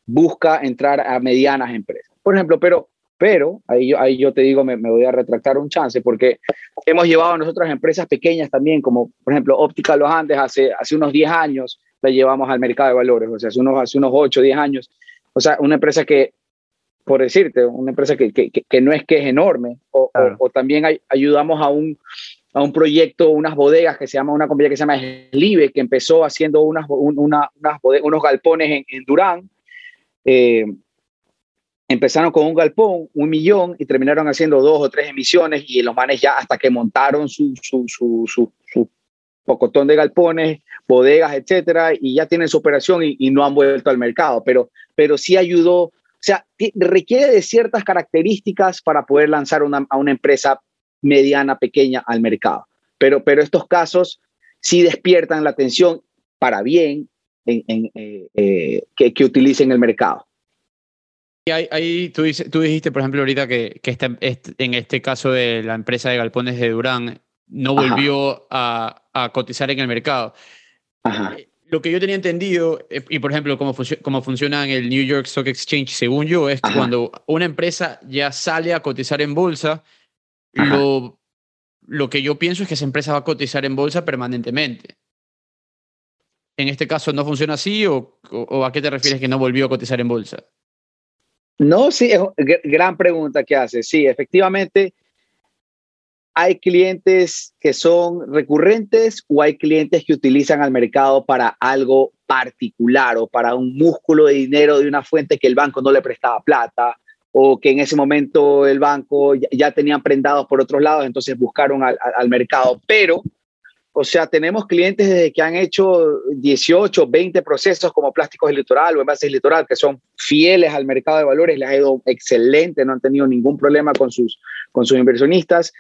busca entrar a medianas empresas. Por ejemplo, pero, pero ahí, yo, ahí yo te digo, me, me, voy a retractar un chance, porque hemos llevado a nosotras empresas pequeñas también, como por ejemplo Óptica Los Andes, hace, hace unos 10 años la llevamos al mercado de valores, o sea, hace unos, hace unos 8, 10 años. O sea, una empresa que, por decirte, una empresa que, que, que no es que es enorme, o, o, también ayudamos a un, a un proyecto, unas bodegas que se llama, una compañía que se llama Slive, que empezó haciendo unas, una, unas unos galpones en, Durán. Eh, empezaron con un galpón, un millón, y terminaron haciendo dos o tres emisiones, y los manes ya hasta que montaron su, su, su, su, pocotón de galpones, bodegas, etcétera, y ya tienen su operación y, no han vuelto al mercado, pero, pero sí ayudó, o sea, requiere de ciertas características para poder lanzar una, a una empresa mediana, pequeña al mercado. Pero, pero estos casos sí despiertan la atención para bien en, eh, eh, que, que, utilicen el mercado. Y ahí, tú, tú, dijiste, por ejemplo, ahorita que, que este, en este caso de la empresa de galpones de Durán no volvió a, a, cotizar en el mercado. Eh, lo que yo tenía entendido, y por ejemplo, cómo, cómo funciona en el New York Stock Exchange, según yo, es que cuando una empresa ya sale a cotizar en bolsa, lo, lo que yo pienso es que esa empresa va a cotizar en bolsa permanentemente. ¿En este caso no funciona así o, a qué te refieres que no volvió a cotizar en bolsa? No, sí, es gran pregunta que hace. Sí, efectivamente, hay clientes que son recurrentes o hay clientes que utilizan al mercado para algo particular o para un músculo de dinero de una fuente que el banco no le prestaba plata o que en ese momento el banco ya, tenían prendados por otros lados, entonces buscaron al, mercado. Pero, o sea, tenemos clientes desde que han hecho 18, 20 procesos como plásticos de litoral o envases litoral, que son fieles al mercado de valores, les ha ido excelente, no han tenido ningún problema con sus, con sus inversionistas.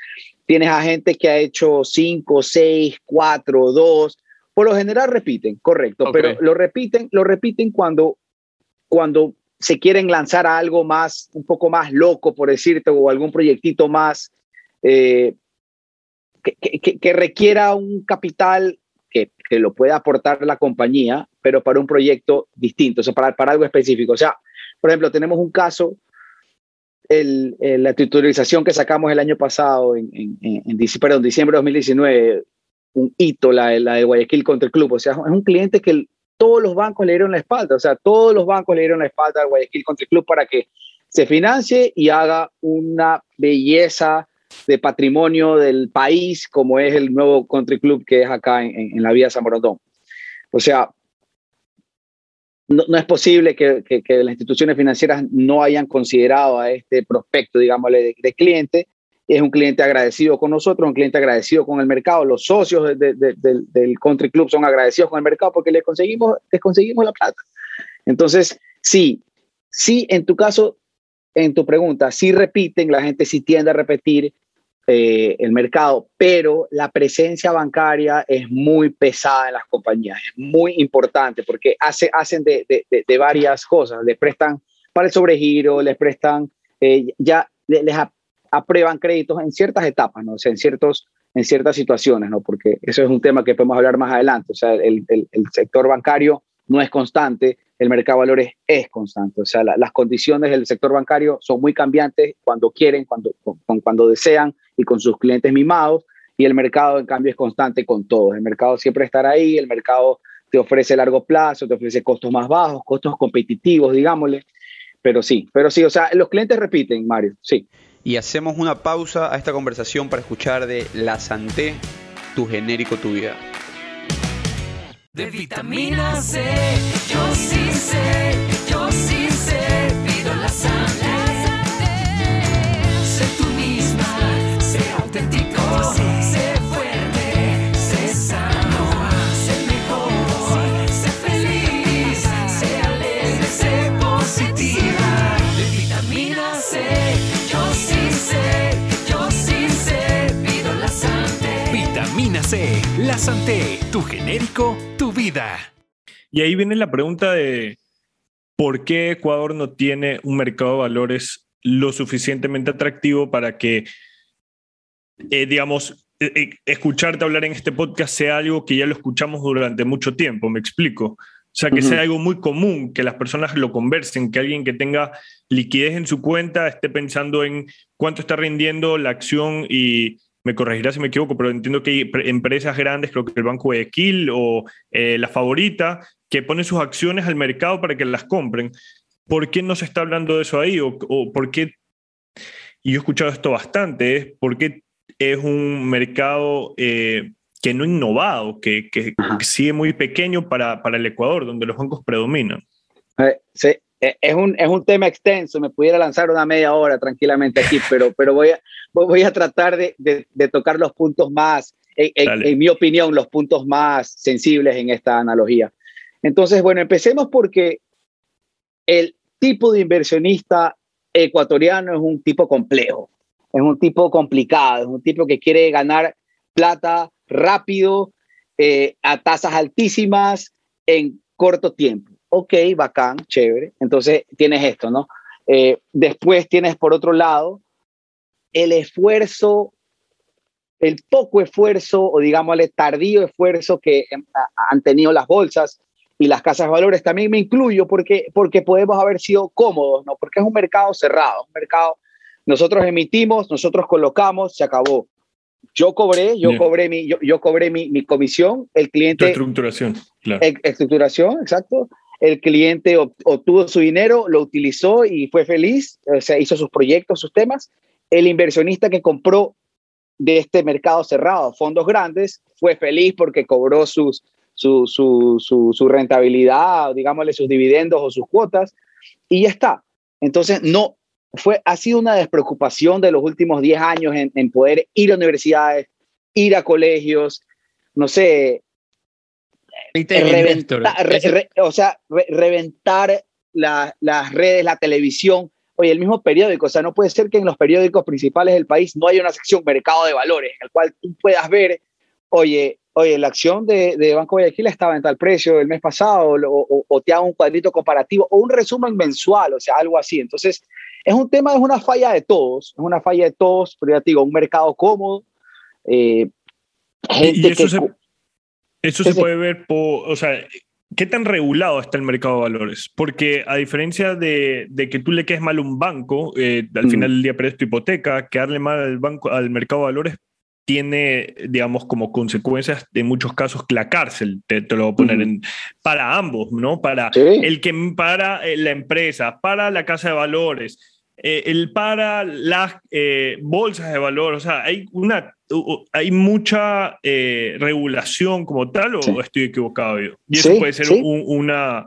Tienes a gente que ha hecho 5, 6, 4, 2, por lo general repiten, correcto, pero lo repiten, lo repiten cuando, cuando se quieren lanzar a algo más, un poco más loco, por decirte, o algún proyectito más eh, que, requiera un capital que, que lo pueda aportar la compañía, pero para un proyecto distinto, o sea, para, para algo específico. O sea, por ejemplo, tenemos un caso, el, la titularización que sacamos el año pasado, en, en, en, perdón, diciembre de 2019, un hito, la, la de Guayaquil contra el club. O sea, es un cliente que todos los bancos le dieron la espalda, o sea, todos los bancos le dieron la espalda al Guayaquil Country Club para que se financie y haga una belleza de patrimonio del país como es el nuevo country club que es acá en, la vía San Borondón. O sea, no, es posible que, las instituciones financieras no hayan considerado a este prospecto, digámosle, de cliente es un cliente agradecido con nosotros, un cliente agradecido con el mercado. Los socios del Country Club son agradecidos con el mercado porque les conseguimos, les conseguimos la plata. Entonces, sí, sí, en tu caso, en tu pregunta, sí repiten, la gente sí tiende a repetir eh, el mercado, pero la presencia bancaria es muy pesada en las compañías, es muy importante porque hace, hacen de, varias cosas, les prestan para el sobregiro, les prestan, eh, ya les aprueban créditos en ciertas etapas, ¿no? O sea, en, ciertos, en ciertas situaciones, ¿no? Porque eso es un tema que podemos hablar más adelante. O sea, el, el, sector bancario no es constante, el mercado de valores es constante. O sea, las condiciones del sector bancario son muy cambiantes cuando quieren, cuando, con, cuando desean y con sus clientes mimados. Y el mercado, en cambio, es constante con todos. El mercado siempre estará ahí, el mercado te ofrece largo plazo, te ofrece costos más bajos, costos competitivos, digámosle. Pero sí, pero sí, o sea, los clientes repiten, Mario, sí y hacemos una pausa a esta conversación para escuchar de La Santé, tu genérico, tu vida. De vitamina C, yo sí sé, yo sí sé, pido la Santé. La Santé, tu genérico, tu vida. Y ahí viene la pregunta de por qué Ecuador no tiene un mercado de valores lo suficientemente atractivo para que, eh, digamos, eh, eh, escucharte hablar en este podcast sea algo que ya lo escuchamos durante mucho tiempo, me explico. O sea, que sea algo muy común, que las personas lo conversen, que alguien que tenga liquidez en su cuenta esté pensando en cuánto está rindiendo la acción y me corregirá si me equivoco, pero entiendo que hay empresas grandes, creo que el Banco de Guayaquil o eh, la favorita, que ponen sus acciones al mercado para que las compren. ¿Por qué no se está hablando de eso ahí? ¿O, por qué? Y yo he escuchado esto bastante, es por qué es un mercado eh, que no innovado, que, que, sigue muy pequeño para, para, el Ecuador, donde los bancos predominan. Eh, sí, eh, es un, es un tema extenso, me pudiera lanzar una media hora tranquilamente aquí, pero, pero voy, a, voy a tratar de, de, tocar los puntos más, en, mi opinión, los puntos más sensibles en esta analogía. Entonces, bueno, empecemos porque el tipo de inversionista ecuatoriano es un tipo complejo, es un tipo complicado, es un tipo que quiere ganar plata rápido, eh, a tasas altísimas, en corto tiempo ok, bacán, chévere. Entonces tienes esto, ¿no? Eh, después tienes por otro lado el esfuerzo, el poco esfuerzo o digámosle tardío esfuerzo que han tenido las bolsas y las casas de valores. También me incluyo porque, porque podemos haber sido cómodos, ¿no? Porque es un mercado cerrado, un mercado, nosotros emitimos, nosotros colocamos, se acabó. Yo cobré, yo cobré mi, yo, yo cobré mi, mi, comisión, el cliente. estructuración, claro. estructuración, exacto el cliente obtuvo su dinero, lo utilizó y fue feliz, o sea, hizo sus proyectos, sus temas. El inversionista que compró de este mercado cerrado, fondos grandes, fue feliz porque cobró sus, su, su, su, rentabilidad, digámosle sus dividendos o sus cuotas, y ya está. Entonces, no, fue, ha sido una despreocupación de los últimos 10 años en, en poder ir a universidades, ir a colegios, no sé, reventar, o sea, reventar las redes, la televisión, oye, el mismo periódico, o sea, no puede ser que en los periódicos principales del país no haya una sección mercado de valores, en el cual tú puedas ver, oye, oye, la acción de, de Banco Guayaquil estaba en tal precio el mes pasado, o, o, te hago un cuadrito comparativo, o un resumen mensual, o sea, algo así. Entonces, es un tema, es una falla de todos, es una falla de todos, pero ya te digo, un mercado cómodo, eh, gente que... Eso se puede ver por, o sea, ¿qué tan regulado está el mercado de valores? Porque a diferencia de, que tú le quedes mal a un banco, eh, al final del día pierdes tu hipoteca, quedarle mal al, banco, al mercado de valores tiene, digamos, como consecuencias en muchos casos la cárcel, te, lo voy a poner en, para ambos, ¿no? Para el que para eh, la empresa, para la casa de valores, eh, el para las eh, bolsas de valor, o sea, hay una hay mucha regulación como tal o estoy equivocado yo. Y eso puede ser una,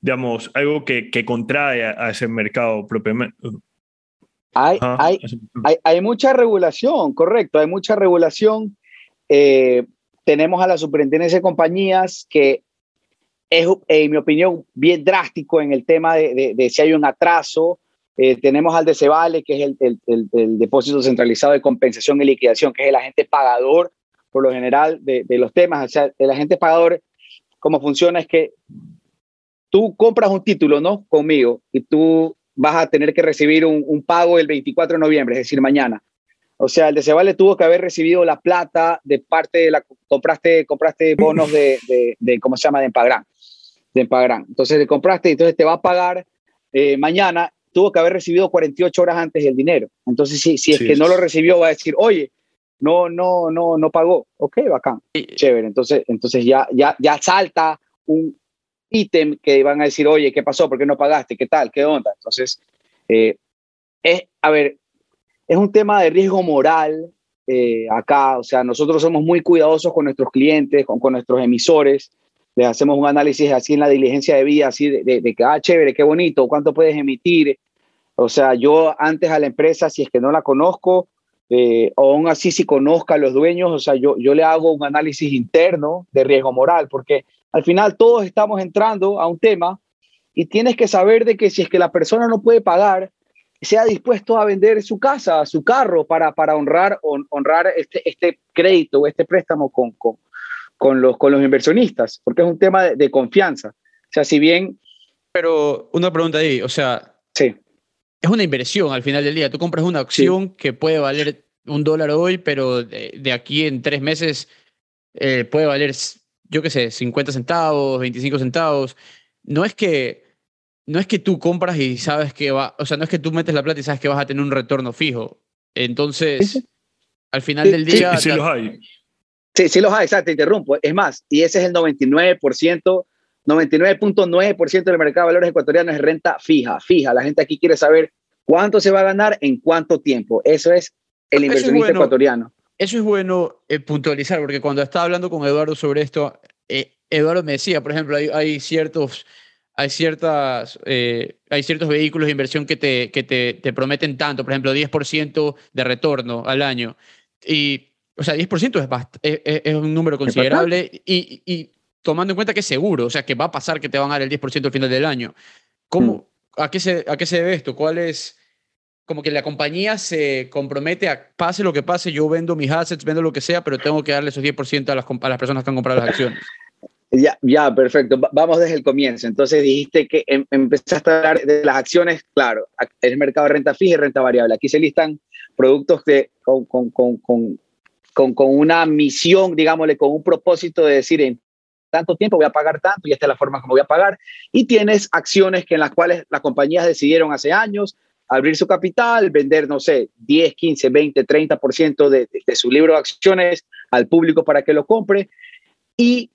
digamos, algo que, que contrae a ese mercado propiamente. Hay, hay, hay, mucha regulación, correcto, hay mucha regulación. Eh, tenemos a la superintendencia de compañías que es, en mi opinión, bien drástico en el tema de, de, si hay un atraso. Eh, tenemos al DECEVALE, que es el, el, el, depósito centralizado de compensación y liquidación, que es el agente pagador, por lo general, de, de los temas. O sea, el agente pagador, cómo funciona es que tú compras un título, ¿no? Conmigo, y tú vas a tener que recibir un, pago el 24 de noviembre, es decir, mañana. O sea, el de tuvo que haber recibido la plata de parte de la... Compraste, compraste bonos de, de, ¿cómo se llama? De Empagrán. De Empagrán. Entonces le compraste, entonces te va a pagar eh, mañana. Tuvo que haber recibido 48 horas antes el dinero. Entonces, si, si es que no lo recibió, va a decir, oye, no, no, no, no pagó. Ok, bacán. Chévere. Entonces, entonces ya, ya, ya salta un, ítem que van a decir, oye, ¿qué pasó? ¿Por qué no pagaste? ¿Qué tal? ¿Qué onda? Entonces, eh, es, a ver, es un tema de riesgo moral eh, acá, o sea, nosotros somos muy cuidadosos con nuestros clientes, con, con, nuestros emisores, les hacemos un análisis así en la diligencia de vida, así de, de, que, ah, chévere, qué bonito, cuánto puedes emitir. O sea, yo antes a la empresa, si es que no la conozco, eh, o aún así si conozca a los dueños, o sea, yo, yo le hago un análisis interno de riesgo moral, porque al final todos estamos entrando a un tema y tienes que saber de que si es que la persona no puede pagar, sea dispuesto a vender su casa, su carro para, para honrar, honrar este, este crédito, este préstamo con, con, con, los, con los inversionistas, porque es un tema de, confianza. O sea, si bien... Pero una pregunta ahí, o sea, sí. es una inversión al final del día. Tú compras una acción que puede valer un dólar hoy, pero de, aquí en tres meses eh, puede valer yo qué sé, 50 centavos, 25 centavos. No es que no es que tú compras y sabes que va, o sea, no es que tú metes la plata y sabes que vas a tener un retorno fijo. Entonces, al final del día... Sí, sí los hay. Sí, sí los hay, exacto, te interrumpo. Es más, y ese es el 99%, 99.9% del mercado de valores ecuatoriano es renta fija, fija. La gente aquí quiere saber cuánto se va a ganar en cuánto tiempo. Eso es el inversionista ecuatoriano. Eso es bueno eh, puntualizar, porque cuando estaba hablando con Eduardo sobre esto, eh, Eduardo me decía, por ejemplo, hay, ciertos, hay, ciertas, eh, hay ciertos vehículos de inversión que, te, que te, te prometen tanto, por ejemplo, 10% de retorno al año. Y, o sea, 10% es, es, es, un número considerable y, y, tomando en cuenta que es seguro, o sea, que va a pasar que te van a dar el 10% al final del año. ¿Cómo, mm. a, qué se, ¿A qué se debe esto? ¿Cuál es, como que la compañía se compromete a, pase lo que pase, yo vendo mis assets, vendo lo que sea, pero tengo que darle esos 10% a las, a las personas que han comprado las acciones. Ya, ya, perfecto. Vamos desde el comienzo. Entonces dijiste que em, empezaste a hablar de las acciones, claro, el mercado de renta fija y renta variable. Aquí se listan productos que, con, con, con, con, con una misión, digámosle, con un propósito de decir, en tanto tiempo voy a pagar tanto y esta es la forma como voy a pagar. Y tienes acciones que en las cuales las compañías decidieron hace años abrir su capital, vender, no sé, 10, 15, 20, 30% de, de, su libro de acciones al público para que lo compre y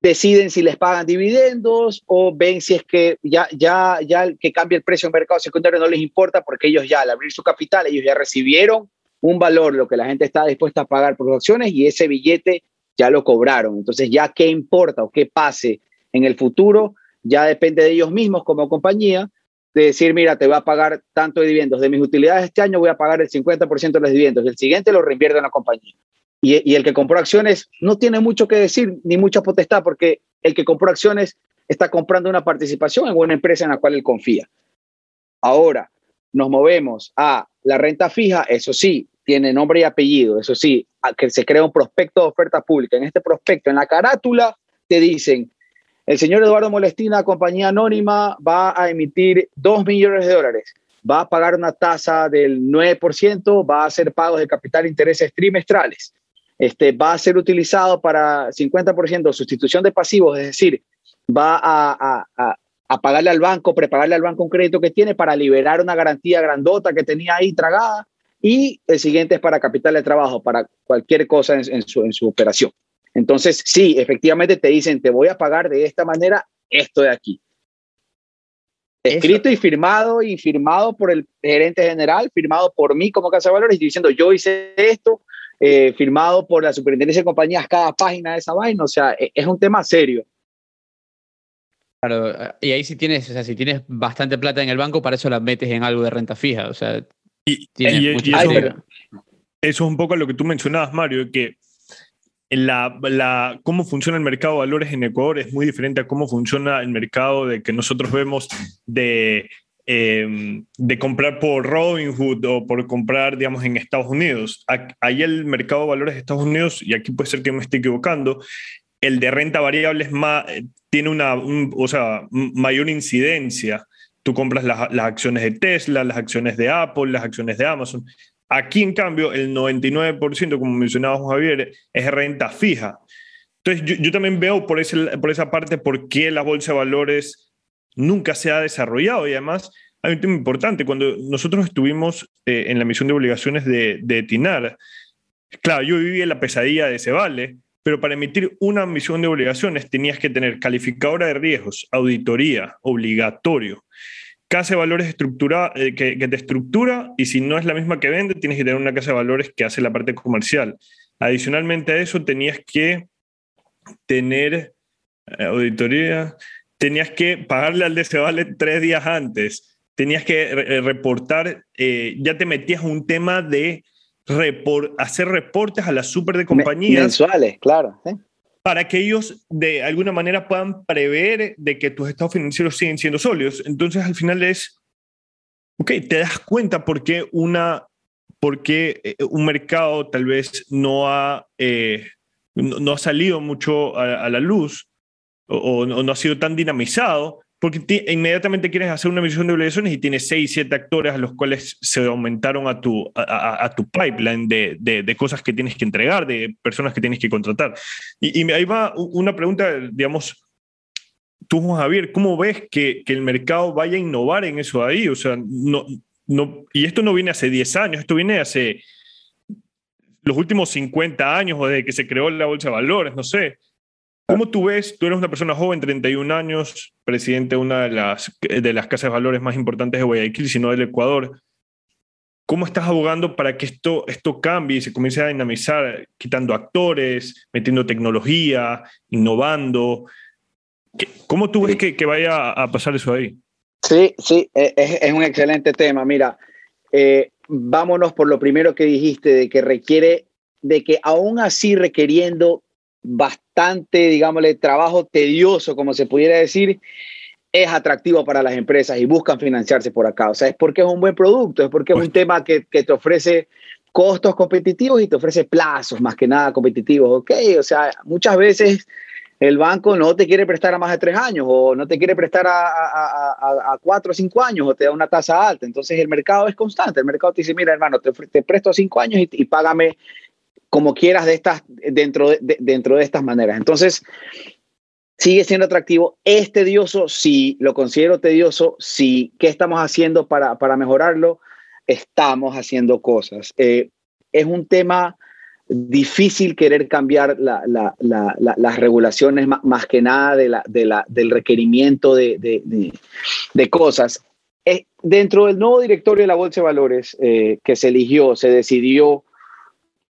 deciden si les pagan dividendos o ven si es que ya, ya, ya que cambie el precio en mercado secundario no les importa porque ellos ya al abrir su capital, ellos ya recibieron un valor, lo que la gente está dispuesta a pagar por acciones y ese billete ya lo cobraron. Entonces ya qué importa o qué pase en el futuro, ya depende de ellos mismos como compañía de decir, mira, te voy a pagar tanto de dividendos. De mis utilidades este año voy a pagar el 50% de los dividendos. El siguiente lo reinvierte en la compañía. Y, y, el que compró acciones no tiene mucho que decir ni mucha potestad porque el que compró acciones está comprando una participación en una empresa en la cual él confía. Ahora, nos movemos a la renta fija, eso sí, tiene nombre y apellido, eso sí, que se crea un prospecto de oferta pública. En este prospecto, en la carátula, te dicen, el señor Eduardo Molestina, compañía anónima, va a emitir 2 millones de dólares. Va a pagar una tasa del 9%, va a hacer pagos de capital e intereses trimestrales. este, va a ser utilizado para 50% sustitución de pasivos, es decir, va a, a, a, pagarle al banco, prepararle al banco un crédito que tiene para liberar una garantía grandota que tenía ahí tragada y el siguiente es para capital de trabajo, para cualquier cosa en, su, en su operación. Entonces, sí, efectivamente te dicen, te voy a pagar de esta manera esto de aquí. Escrito y firmado y firmado por el gerente general, firmado por mí como Casa de Valores y diciendo yo hice esto, eh, firmado por la superintendencia de compañías cada página de esa vaina, o sea, e, es un tema serio. Claro, y ahí si tienes, o sea, si tienes bastante plata en el banco, para eso la metes en algo de renta fija, o sea, y, eso, es un poco lo que tú mencionabas, Mario, que la, la, cómo funciona el mercado de valores en Ecuador es muy diferente a cómo funciona el mercado de que nosotros vemos de, em, de comprar por Robinhood o por comprar, digamos, en Estados Unidos. Ahí el mercado de valores de Estados Unidos, y aquí puede ser que me esté equivocando, el de renta variable es más, tiene una o sea, mayor incidencia. Tú compras las, acciones de Tesla, las acciones de Apple, las acciones de Amazon. Aquí, en cambio, el 99%, como mencionaba Javier, es renta fija. Entonces, yo, también veo por, ese, por esa parte por qué la bolsa de valores nunca se ha desarrollado y además hay un tema importante. Cuando nosotros estuvimos eh, en la misión de obligaciones de, de Tinar, claro, yo viví la pesadilla de ese vale, pero para emitir una misión de obligaciones tenías que tener calificadora de riesgos, auditoría, obligatorio casa de valores estructura, eh, que, te estructura y si no es la misma que vende, tienes que tener una casa de valores que hace la parte comercial. Adicionalmente a eso, tenías que tener eh, auditoría, tenías que pagarle al de vale tres días antes, tenías que eh, reportar, ya te metías un tema de hacer reportes a las super de compañías. Mensuales, claro para que ellos de alguna manera puedan prever de que tus estados financieros siguen siendo sólidos. Entonces al final es, ok, te das cuenta por qué, una, por qué eh, un mercado tal vez no ha, eh, no, ha salido mucho a, la luz o, no ha sido tan dinamizado porque inmediatamente quieres hacer una emisión de obligaciones y tienes seis, siete actores a los cuales se aumentaron a tu, a, tu pipeline de, de, cosas que tienes que entregar, de personas que tienes que contratar. Y, y ahí va una pregunta, digamos, tú, Javier, ¿cómo ves que, que, el mercado vaya a innovar en eso ahí? O sea, no, no, y esto no viene hace 10 años, esto viene hace los últimos 50 años o desde que se creó la bolsa de valores, no sé. ¿Cómo tú ves? Tú eres una persona joven, 31 años, presidente de una de las, de las casas de valores más importantes de Guayaquil, sino del Ecuador. ¿Cómo estás abogando para que esto, esto cambie y se comience a dinamizar, quitando actores, metiendo tecnología, innovando? ¿Cómo tú ves que, que vaya a pasar eso ahí? Sí, sí, e, es, es un excelente tema. Mira, eh, vámonos por lo primero que dijiste, de que requiere, de que aún así requiriendo bastante, digámosle, trabajo tedioso, como se pudiera decir, es atractivo para las empresas y buscan financiarse por acá. O sea, es porque es un buen producto, es porque es un pues tema que, que te ofrece costos competitivos y te ofrece plazos más que nada competitivos, ¿ok? O sea, muchas veces el banco no te quiere prestar a más de tres años o no te quiere prestar a, a, a, cuatro o cinco años o te da una tasa alta. Entonces el mercado es constante. El mercado te dice, mira hermano, te, te presto cinco años y, y págame como quieras de estas, dentro, de, dentro de estas maneras. Entonces, sigue siendo atractivo. ¿Es tedioso? Sí, lo considero tedioso. Sí, ¿qué estamos haciendo para, para mejorarlo? Estamos haciendo cosas. Eh, es un tema difícil querer cambiar la, la, la, las regulaciones más, que nada de de del requerimiento de, de cosas. Eh, dentro del nuevo directorio de la Bolsa de Valores eh, que se eligió, se decidió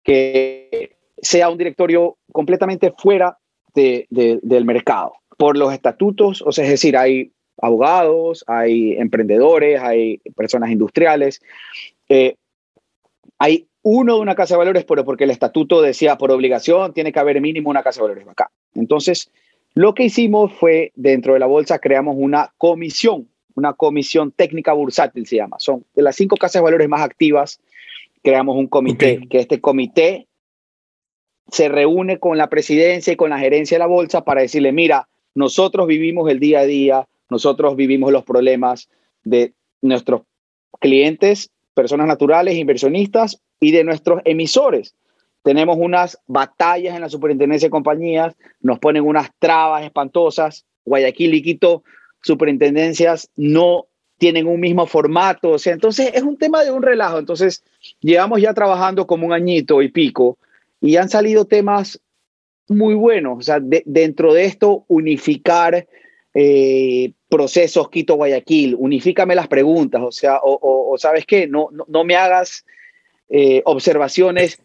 que sea un directorio completamente fuera del mercado por los estatutos, o sea, es decir, hay abogados, hay emprendedores, hay personas industriales, eh, hay uno de una casa de valores, pero porque el estatuto decía por obligación tiene que haber mínimo una casa de valores acá. Entonces, lo que hicimos fue, dentro de la bolsa, creamos una comisión, una comisión técnica bursátil se llama. Son de las cinco casas de valores más activas creamos un comité, que este comité se reúne con la presidencia y con la gerencia de la bolsa para decirle, mira, nosotros vivimos el día a día, nosotros vivimos los problemas de nuestros clientes, personas naturales, inversionistas y de nuestros emisores. tenemos unas batallas en la superintendencia de compañías, nos ponen unas trabas espantosas. Guayaquil y Quito, superintendencias no tienen un mismo formato, o sea, entonces es un tema de un relajo. Entonces, llevamos ya trabajando como un añito y pico y han salido temas muy buenos, o sea, dentro de esto, unificar eh, procesos Quito-Guayaquil, unifícame las preguntas, o sea, o, sabes qué, no, no, me hagas eh, observaciones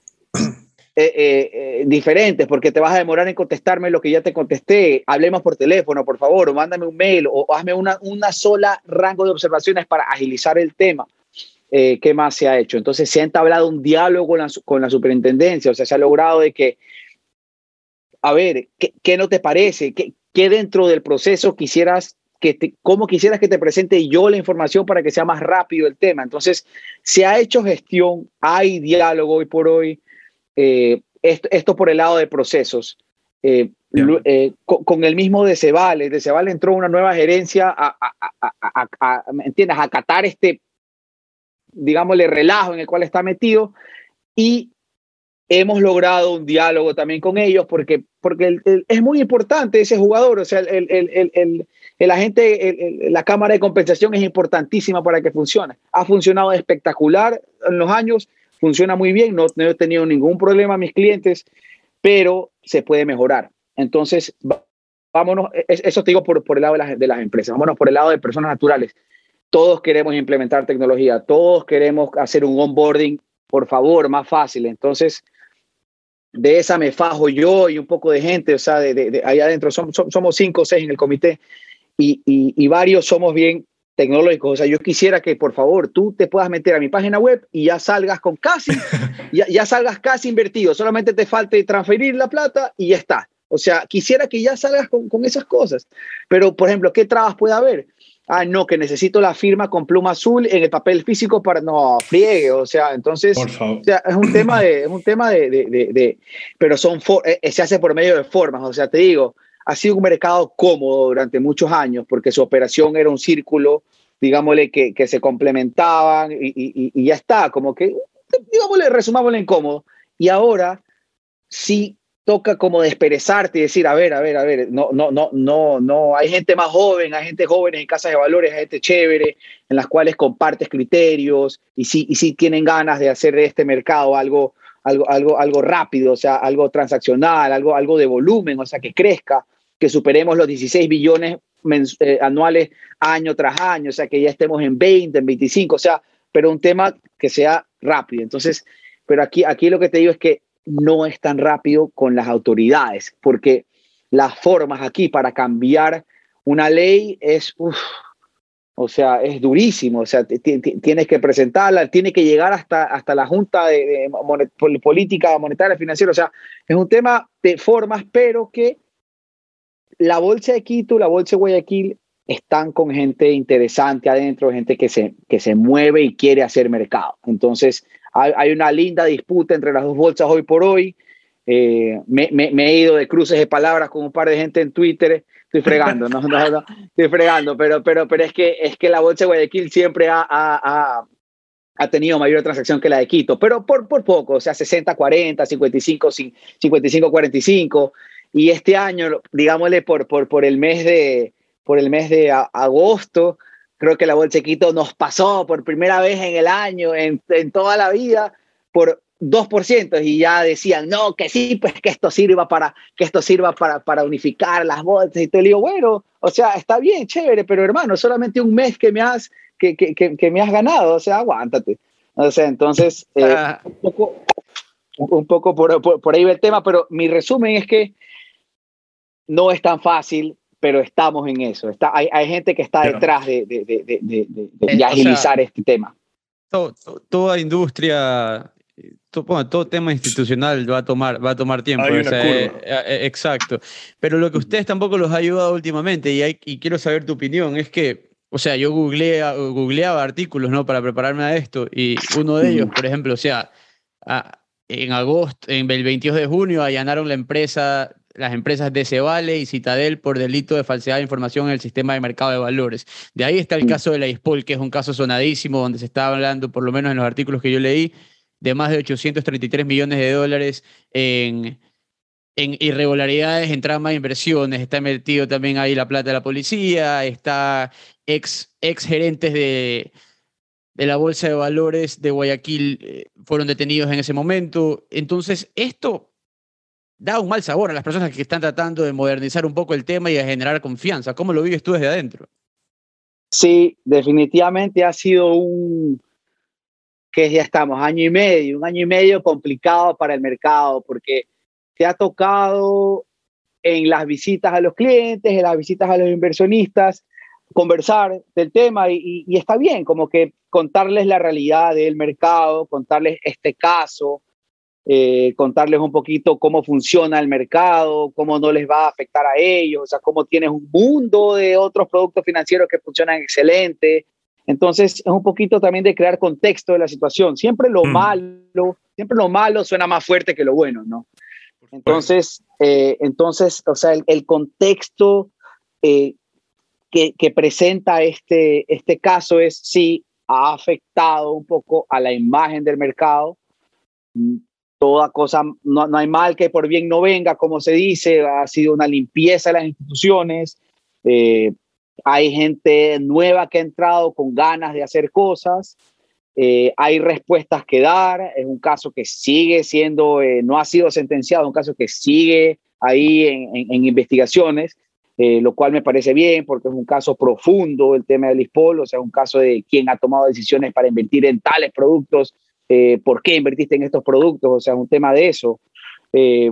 eh, eh, diferentes porque te vas a demorar en contestarme lo que ya te contesté. Hablemos por teléfono, por favor, o mándame un mail o hazme una, una sola rango de observaciones para agilizar el tema. ¿Qué más se ha hecho? Entonces se ha entablado un diálogo con la, con la superintendencia, o sea, se ha logrado de que, a ver, ¿qué, qué no te parece? ¿Qué, ¿Qué dentro del proceso quisieras que cómo quisieras que te presente yo la información para que sea más rápido el tema. Entonces, se ha hecho gestión, hay diálogo hoy por hoy, eh, esto, por el lado de procesos. Eh, eh, con, el mismo de Cebales, de Cebales entró una nueva gerencia a, a, entiendes? a acatar este, digámosle, relajo en el cual está metido y hemos logrado un diálogo también con ellos porque, porque es muy importante ese jugador, o sea, el, el, el, el agente, la cámara de compensación es importantísima para que funcione. Ha funcionado espectacular en los años, funciona muy bien, no, he tenido ningún problema mis clientes, pero se puede mejorar. Entonces, vámonos, eso te digo por, por el lado de las, de las empresas, vámonos por el lado de personas naturales. Todos queremos implementar tecnología, todos queremos hacer un onboarding, por favor, más fácil. Entonces, de esa me fajo yo y un poco de gente, o sea, de, de, allá adentro, somos, somos cinco o seis en el comité y, y, varios somos bien tecnológicos. O sea, yo quisiera que por favor tú te puedas meter a mi página web y ya salgas con casi, ya, ya salgas casi invertido, solamente te falte transferir la plata y ya está. O sea, quisiera que ya salgas con, con esas cosas. Pero, por ejemplo, ¿qué trabas puede haber? ah, no, que necesito la firma con pluma azul en el papel físico para, no, friegue, o sea, entonces, o sea, es un tema de, es un tema de, de, de, pero son, eh, eh, se hace por medio de formas, o sea, te digo, ha sido un mercado cómodo durante muchos años porque su operación era un círculo, digámosle, que, que se complementaban y, y, y, ya está, como que, digámosle, resumámosle en cómodo. Y ahora sí toca como desperezarte y decir, a ver, a ver, a ver, no, no, no, no, no, hay gente más joven, hay gente joven en casas de valores, hay gente chévere, en las cuales compartes criterios y sí, y sí tienen ganas de hacer de este mercado algo, algo, algo, algo rápido, o sea, algo transaccional, algo, algo de volumen, o sea, que crezca, que superemos los 16 billones eh, anuales año tras año, o sea, que ya estemos en 20, en 25, o sea, pero un tema que sea rápido. Entonces, pero aquí, aquí lo que te digo es que no es tan rápido con las autoridades, porque las formas aquí para cambiar una ley es, o sea, es durísimo, o sea, tienes que presentarla, tiene que llegar hasta, hasta la Junta de, Política Monetaria Financiera, o sea, es un tema de formas, pero que la Bolsa de Quito, la Bolsa de Guayaquil están con gente interesante adentro, gente que se, que se mueve y quiere hacer mercado. Entonces, hay, una linda disputa entre las dos bolsas hoy por hoy. Eh, me, he ido de cruces de palabras con un par de gente en Twitter. Estoy fregando, no, estoy fregando, pero, pero, pero es, que, es que la bolsa de Guayaquil siempre ha, ha, ha tenido mayor transacción que la de Quito, pero por, por poco, o sea, 60-40, 55-45. Y este año, digámosle, por, por, por, el mes de, por el mes de agosto, creo que la Bolsa Quito nos pasó por primera vez en el año, en, en toda la vida, por 2% y ya decían, no, que sí, pues que esto sirva para, que esto sirva para, para unificar las bolsas. Y te digo, bueno, o sea, está bien, chévere, pero hermano, solamente un mes que me has, que, que, que, me has ganado, o sea, aguántate. O sea, entonces, eh, ah. un poco, un poco por, por, por ahí va el tema, pero mi resumen es que no es tan fácil pero estamos en eso. Está, hay, hay gente que está detrás de, de, de, de eh, agilizar este tema. toda industria, todo, todo, tema institucional va a tomar, va a tomar tiempo. Eh, eh, exacto. Pero lo que ustedes tampoco los ha ayudado últimamente, y, hay, y quiero saber tu opinión, es que, o sea, yo googleaba, googleaba artículos ¿no? para prepararme a esto, y uno de ellos, por ejemplo, o sea, en agosto, en el 22 de junio, allanaron la empresa las empresas de Cebale y Citadel por delito de falsedad de información en el sistema de mercado de valores. De ahí está el mm. caso de la ISPOL, que es un caso sonadísimo, donde se está hablando, por lo menos en los artículos que yo leí, de más de 833 millones de dólares en, en irregularidades en trama de inversiones. Está metido también ahí la plata de la policía, está ex, ex gerentes de, de la Bolsa de Valores de Guayaquil eh, fueron detenidos en ese momento. Entonces, esto da un mal sabor a las personas que están tratando de modernizar un poco el tema y de generar confianza. ¿Cómo lo vives tú desde adentro? Sí, definitivamente ha sido un, que ya estamos, año y medio, un año y medio complicado para el mercado, porque te ha tocado en las visitas a los clientes, en las visitas a los inversionistas, conversar del tema y, y, está bien, como que contarles la realidad del mercado, contarles este caso, eh, contarles un poquito cómo funciona el mercado, cómo no les va a afectar a ellos, o sea, cómo tienes un mundo de otros productos financieros que funcionan excelente. Entonces, es un poquito también de crear contexto de la situación. Siempre lo mm. malo, siempre lo malo suena más fuerte que lo bueno, ¿no? Entonces, eh, entonces o sea, el, contexto eh, que, que, presenta este, este caso es, sí, ha afectado un poco a la imagen del mercado, toda cosa, no, no, hay mal que por bien no venga, como se dice, ha sido una limpieza de las instituciones, eh, hay gente nueva que ha entrado con ganas de hacer cosas, eh, hay respuestas que dar, es un caso que sigue siendo, eh, no ha sido sentenciado, un caso que sigue ahí en, en, investigaciones, lo cual me parece bien porque es un caso profundo el tema del ISPOL, o sea, un caso de quien ha tomado decisiones para invertir en tales productos eh, por qué invertiste en estos productos, o sea, un tema de eso. Eh,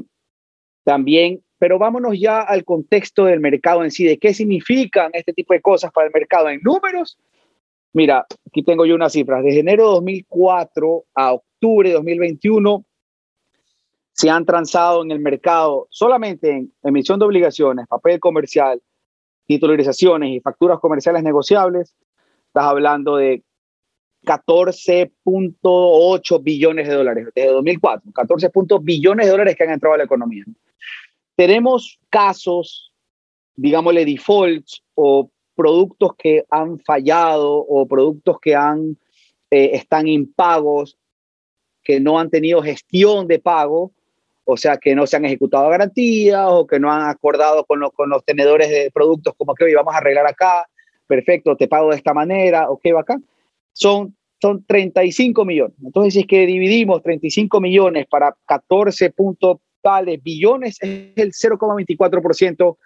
también, pero vámonos ya al contexto del mercado en sí, de qué significan este tipo de cosas para el mercado en números. Mira, aquí tengo yo unas cifras. Desde enero de 2004 a octubre de 2021 se han transado en el mercado solamente en emisión de obligaciones, papel comercial, titularizaciones y facturas comerciales negociables. Estás hablando de 14.8 billones de dólares desde 2004, 14 billones de dólares que han entrado a la economía. Tenemos casos, digámosle, defaults o productos que han fallado o productos que han, eh, están impagos, que no han tenido gestión de pago, o sea, que no se han ejecutado garantías o que no han acordado con, con los tenedores de productos como que hoy vamos a arreglar acá, perfecto, te pago de esta manera, ok, bacán son, son 35 millones. Entonces, si es que dividimos 35 millones para 14 puntos tales billones, es el 0,24%,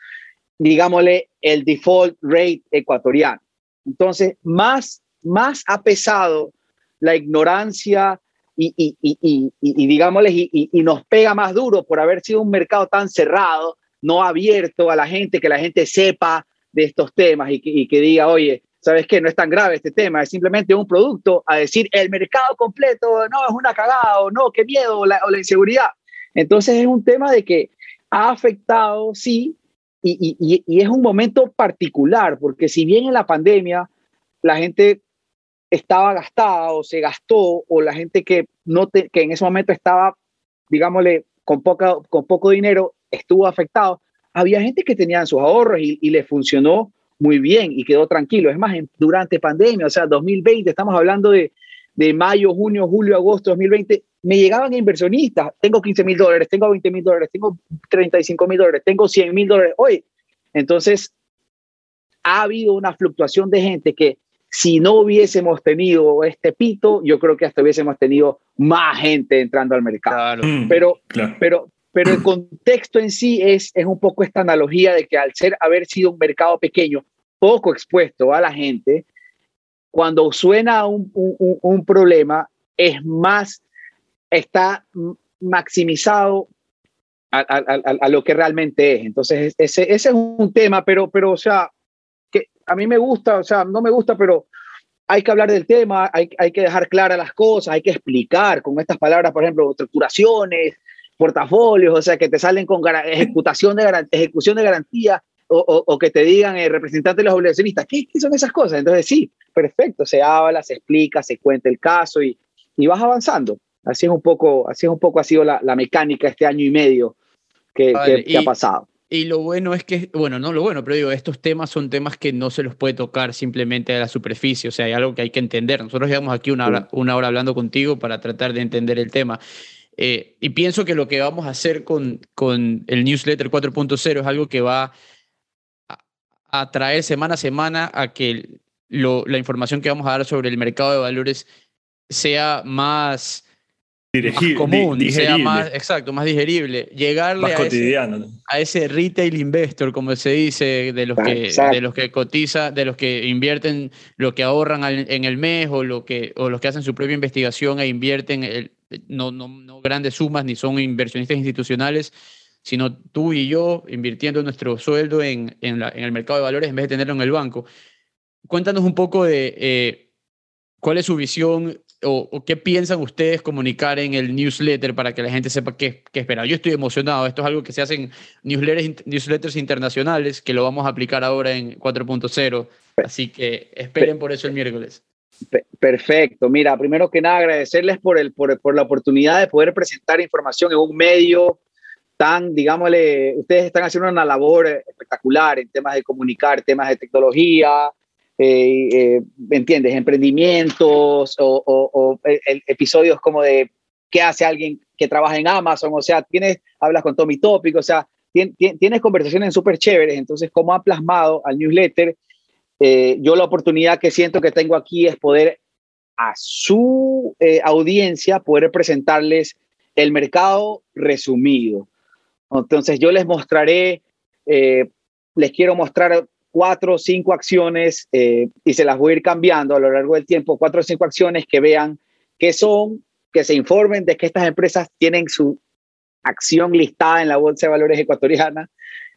digámosle, el default rate ecuatoriano. Entonces, más, más ha pesado la ignorancia y, y, y, y digámosle, y, nos pega más duro por haber sido un mercado tan cerrado, no abierto a la gente, que la gente sepa de estos temas y que, y que diga, oye, ¿sabes qué? No es tan grave este tema, es simplemente un producto a decir el mercado completo, no, es una cagada, o no, qué miedo, o la, inseguridad. Entonces es un tema de que ha afectado, sí, y, y, y, es un momento particular, porque si bien en la pandemia la gente estaba gastada o se gastó, o la gente que, no que en ese momento estaba, digámosle, con, poca, con poco dinero, estuvo afectado, había gente que tenía sus ahorros y, y le funcionó muy bien y quedó tranquilo. Es más, durante pandemia, o sea, 2020, estamos hablando de, de mayo, junio, julio, agosto 2020, me llegaban inversionistas, tengo 15 mil dólares, tengo 20 mil dólares, tengo 35 mil dólares, tengo 100 mil dólares. Hoy, entonces, ha habido una fluctuación de gente que si no hubiésemos tenido este pito, yo creo que hasta hubiésemos tenido más gente entrando al mercado. Mm, pero, pero, pero el contexto en sí es, es un poco esta analogía de que al ser haber sido un mercado pequeño, poco expuesto a la gente, cuando suena un, un, un problema, es más, está maximizado a, a, a, a, lo que realmente es. Entonces, ese, ese es un tema, pero, pero, o sea, que a mí me gusta, o sea, no me gusta, pero hay que hablar del tema, hay, hay que dejar claras las cosas, hay que explicar con estas palabras, por ejemplo, estructuraciones, portafolios, o sea, que te salen con ejecución de, ejecución de garantía o, o, que te digan el representante de los obligacionistas, ¿qué, ¿qué, son esas cosas? Entonces, sí, perfecto, se habla, se explica, se cuenta el caso y, y vas avanzando. Así es un poco, así es un poco ha sido la, la mecánica este año y medio que, vale, que, que y, ha pasado. Y lo bueno es que, bueno, no lo bueno, pero digo, estos temas son temas que no se los puede tocar simplemente a la superficie, o sea, hay algo que hay que entender. Nosotros llevamos aquí una hora, una hora hablando contigo para tratar de entender el tema. Eh, y pienso que lo que vamos a hacer con, con el newsletter 4.0 es algo que va a, a traer semana a semana a que lo, la información que vamos a dar sobre el mercado de valores sea más Dirigi- más común, di- sea más, exacto, más digerible. Llegarle más a ese, cotidiano. a ese retail investor, como se dice, de los que, Exacto. de los que cotiza, de los que invierten lo que ahorran al- en el mes o, lo que, o los que hacen su propia investigación e invierten el- no, no, no grandes sumas ni son inversionistas institucionales, sino tú y yo invirtiendo nuestro sueldo en, en, la- en el mercado de valores en vez de tenerlo en el banco. Cuéntanos un poco de eh, cuál es su visión o, o qué piensan ustedes comunicar en el newsletter para que la gente sepa qué, qué esperar. Yo estoy emocionado. Esto es algo que se hace en newsletters, newsletters internacionales, que lo vamos a aplicar ahora en 4.0. Así que esperen por eso el miércoles. Pe- Perfecto. Mira, primero que nada, agradecerles por, el, por, por la oportunidad de poder presentar información en un medio tan, digámosle, ustedes están haciendo una labor espectacular en temas de comunicar, temas de tecnología, eh, eh, ¿me entiendes? Emprendimientos o, o- eh, el- episodios como de qué hace alguien que trabaja en Amazon, o sea, tienes, hablas con Tommy Topic, o sea, tien- tien- tienes conversaciones súper chéveres, entonces, ¿cómo ha plasmado al newsletter? Eh, yo la oportunidad que siento que tengo aquí es poder a su eh, audiencia poder presentarles el mercado resumido. Entonces yo les mostraré, eh, les quiero mostrar cuatro o cinco acciones eh, y se las voy a ir cambiando a lo largo del tiempo, cuatro o cinco acciones que vean qué son, que se informen de que estas empresas tienen su acción listada en la Bolsa de Valores ecuatoriana,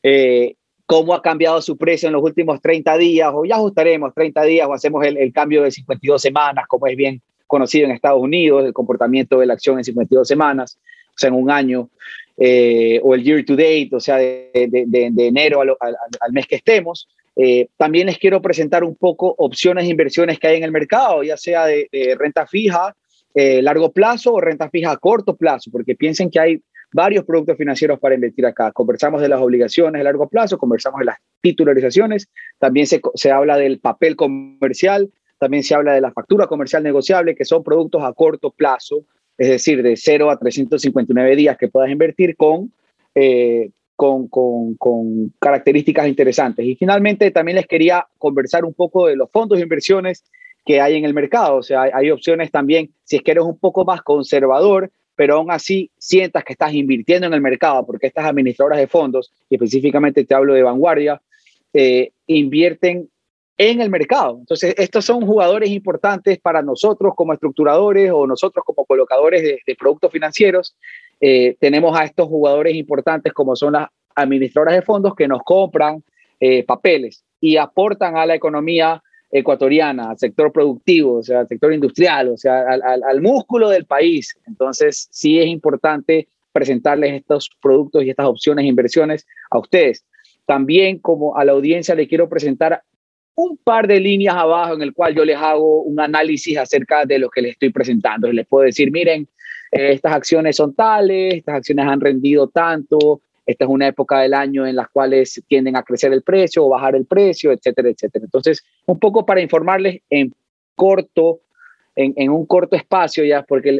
eh, cómo ha cambiado su precio en los últimos 30 días, o ya ajustaremos 30 días o hacemos el, el cambio de 52 semanas, como es bien conocido en Estados Unidos, el comportamiento de la acción en 52 semanas, o sea, en un año, eh, o el year to date, o sea, de, de- de- de enero al, al- al mes que estemos. Eh, también les quiero presentar un poco opciones de inversiones que hay en el mercado, ya sea de, renta fija, eh, largo plazo o renta fija a corto plazo, porque piensen que hay varios productos financieros para invertir acá. Conversamos de las obligaciones de largo plazo, conversamos de las titularizaciones, también se, se habla del papel comercial, también se habla de la factura comercial negociable, que son productos a corto plazo, es decir, de 0 a 359 días que puedas invertir con, eh, con, con, con características interesantes. Y finalmente también les quería conversar un poco de los fondos de inversiones que hay en el mercado. O sea, hay opciones también, si es que eres un poco más conservador, pero aún así sientas que estás invirtiendo en el mercado, porque estas administradoras de fondos, y específicamente te hablo de vanguardia, eh, invierten en el mercado. Entonces, estos son jugadores importantes para nosotros como estructuradores o nosotros como colocadores de, productos financieros. Eh, tenemos a estos jugadores importantes como son las administradoras de fondos que nos compran eh, papeles y aportan a la economía ecuatoriana, al sector productivo, o sea, al sector industrial, o sea, al, al, músculo del país. Entonces, sí es importante presentarles estos productos y estas opciones de inversiones a ustedes. También como a la audiencia le quiero presentar un par de líneas abajo en el cual yo les hago un análisis acerca de lo que les estoy presentando. Les puedo decir, miren, eh, estas acciones son tales, estas acciones han rendido tanto, esta es una época del año en las cuales tienden a crecer el precio o bajar el precio, etcétera, etcétera. Entonces, un poco para informarles en corto, en, un corto espacio ya, porque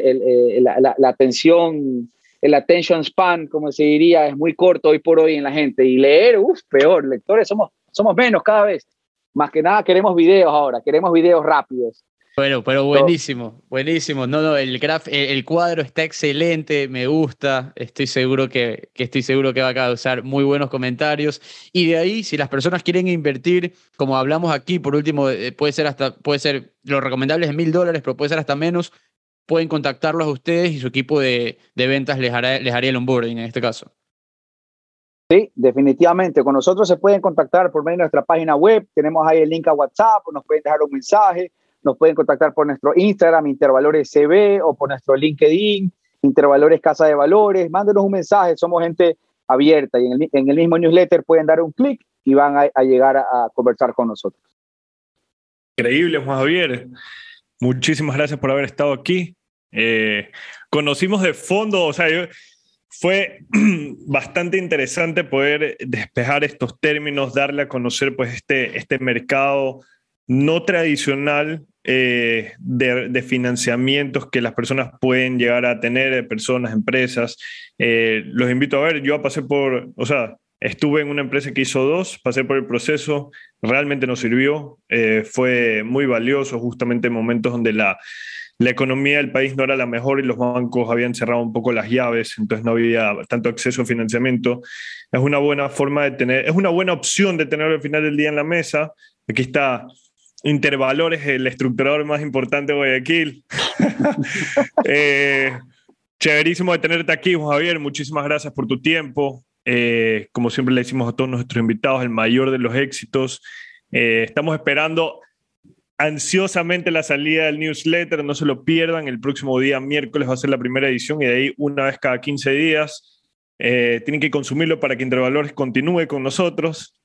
la, la atención el attention span, como se diría, es muy corto hoy por hoy en la gente. Y leer, uff, peor, lectores somos, somos menos cada vez. Más que nada queremos videos ahora, queremos videos rápidos. Bueno, pero buenísimo, buenísimo. No, no, el, graf, el, el, cuadro está excelente, me gusta. Estoy seguro que, que, estoy seguro que va a causar muy buenos comentarios. Y de ahí, si las personas quieren invertir, como hablamos aquí, por último, eh, puede ser hasta, puede ser, lo recomendable es mil dólares, pero puede ser hasta menos. Pueden contactarlos a ustedes y su equipo de, de ventas les, hará, les haría el onboarding en este caso. Sí, definitivamente. Con nosotros se pueden contactar por medio de nuestra página web. Tenemos ahí el link a WhatsApp, nos pueden dejar un mensaje, nos pueden contactar por nuestro Instagram, Intervalores CB, o por nuestro LinkedIn, Intervalores Casa de Valores. Mándenos un mensaje, somos gente abierta y en el, mismo newsletter pueden dar un clic y van a, llegar a, conversar con nosotros. Increíble, Juan Javier. Muchísimas gracias por haber estado aquí. Eh, conocimos de fondo, o sea, fue bastante interesante poder despejar estos términos, darle a conocer pues este, este mercado no tradicional eh, de, financiamientos que las personas pueden llegar a tener, personas, empresas. Eh, los invito a ver, yo pasé por, o sea, estuve en una empresa que hizo dos, pasé por el proceso, realmente nos sirvió, eh, fue muy valioso justamente en momentos donde la, la economía del país no era la mejor y los bancos habían cerrado un poco las llaves, entonces no había tanto acceso a financiamiento. Es una buena forma de tener, es una buena opción de tener al final del día en la mesa. Aquí está Intervalores, el estructurador más importante de Guayaquil. eh, chéverísimo de tenerte aquí, Javier. Muchísimas gracias por tu tiempo. Eh, como siempre le decimos a todos nuestros invitados, el mayor de los éxitos. Eh, estamos esperando ansiosamente la salida del newsletter, no se lo pierdan, el próximo día, miércoles, va a ser la primera edición y de ahí una vez cada 15 días. Eh, tienen que consumirlo para que Intervalores continúe con nosotros.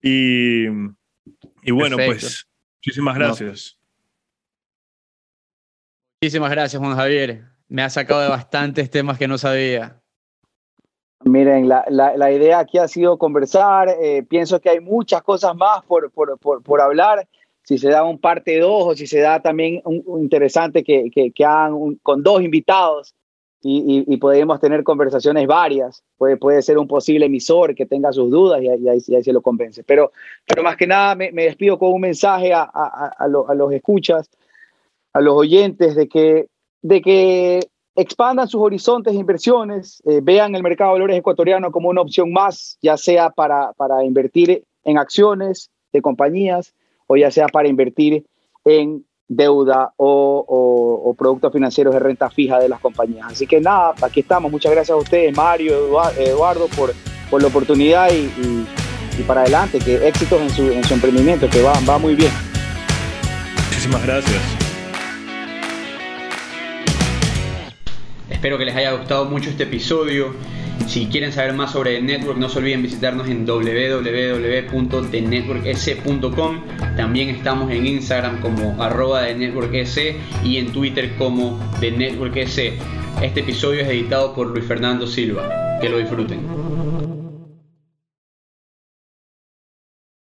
Y, y bueno, pues muchísimas gracias. Muchísimas gracias, Juan Javier. Me ha sacado de bastantes temas que no sabía. Miren, la, la, idea aquí ha sido conversar. Eh, pienso que hay muchas cosas más por, por, por, por hablar si se da un parte dos o si se da también un, interesante que, que, hagan con dos invitados y, podemos tener conversaciones varias. Puede, puede ser un posible emisor que tenga sus dudas y, ahí, se lo convence. Pero, pero más que nada me, despido con un mensaje a, a, a, los escuchas, a los oyentes, de que, de que expandan sus horizontes de inversiones, eh, vean el mercado de valores ecuatoriano como una opción más, ya sea para, para invertir en acciones de compañías, o ya sea para invertir en deuda o, productos financieros de renta fija de las compañías. Así que nada, aquí estamos. Muchas gracias a ustedes, Mario, Eduardo, por, por la oportunidad y, para adelante, que éxitos en su, en su emprendimiento, que va, va muy bien. Muchísimas gracias. Espero que les haya gustado mucho este episodio. Si quieren saber más sobre The Network, no se olviden visitarnos en www.thenetworks.com. También estamos en Instagram como arroba de NetworkS y en Twitter como The Network Este episodio es editado por Luis Fernando Silva. Que lo disfruten.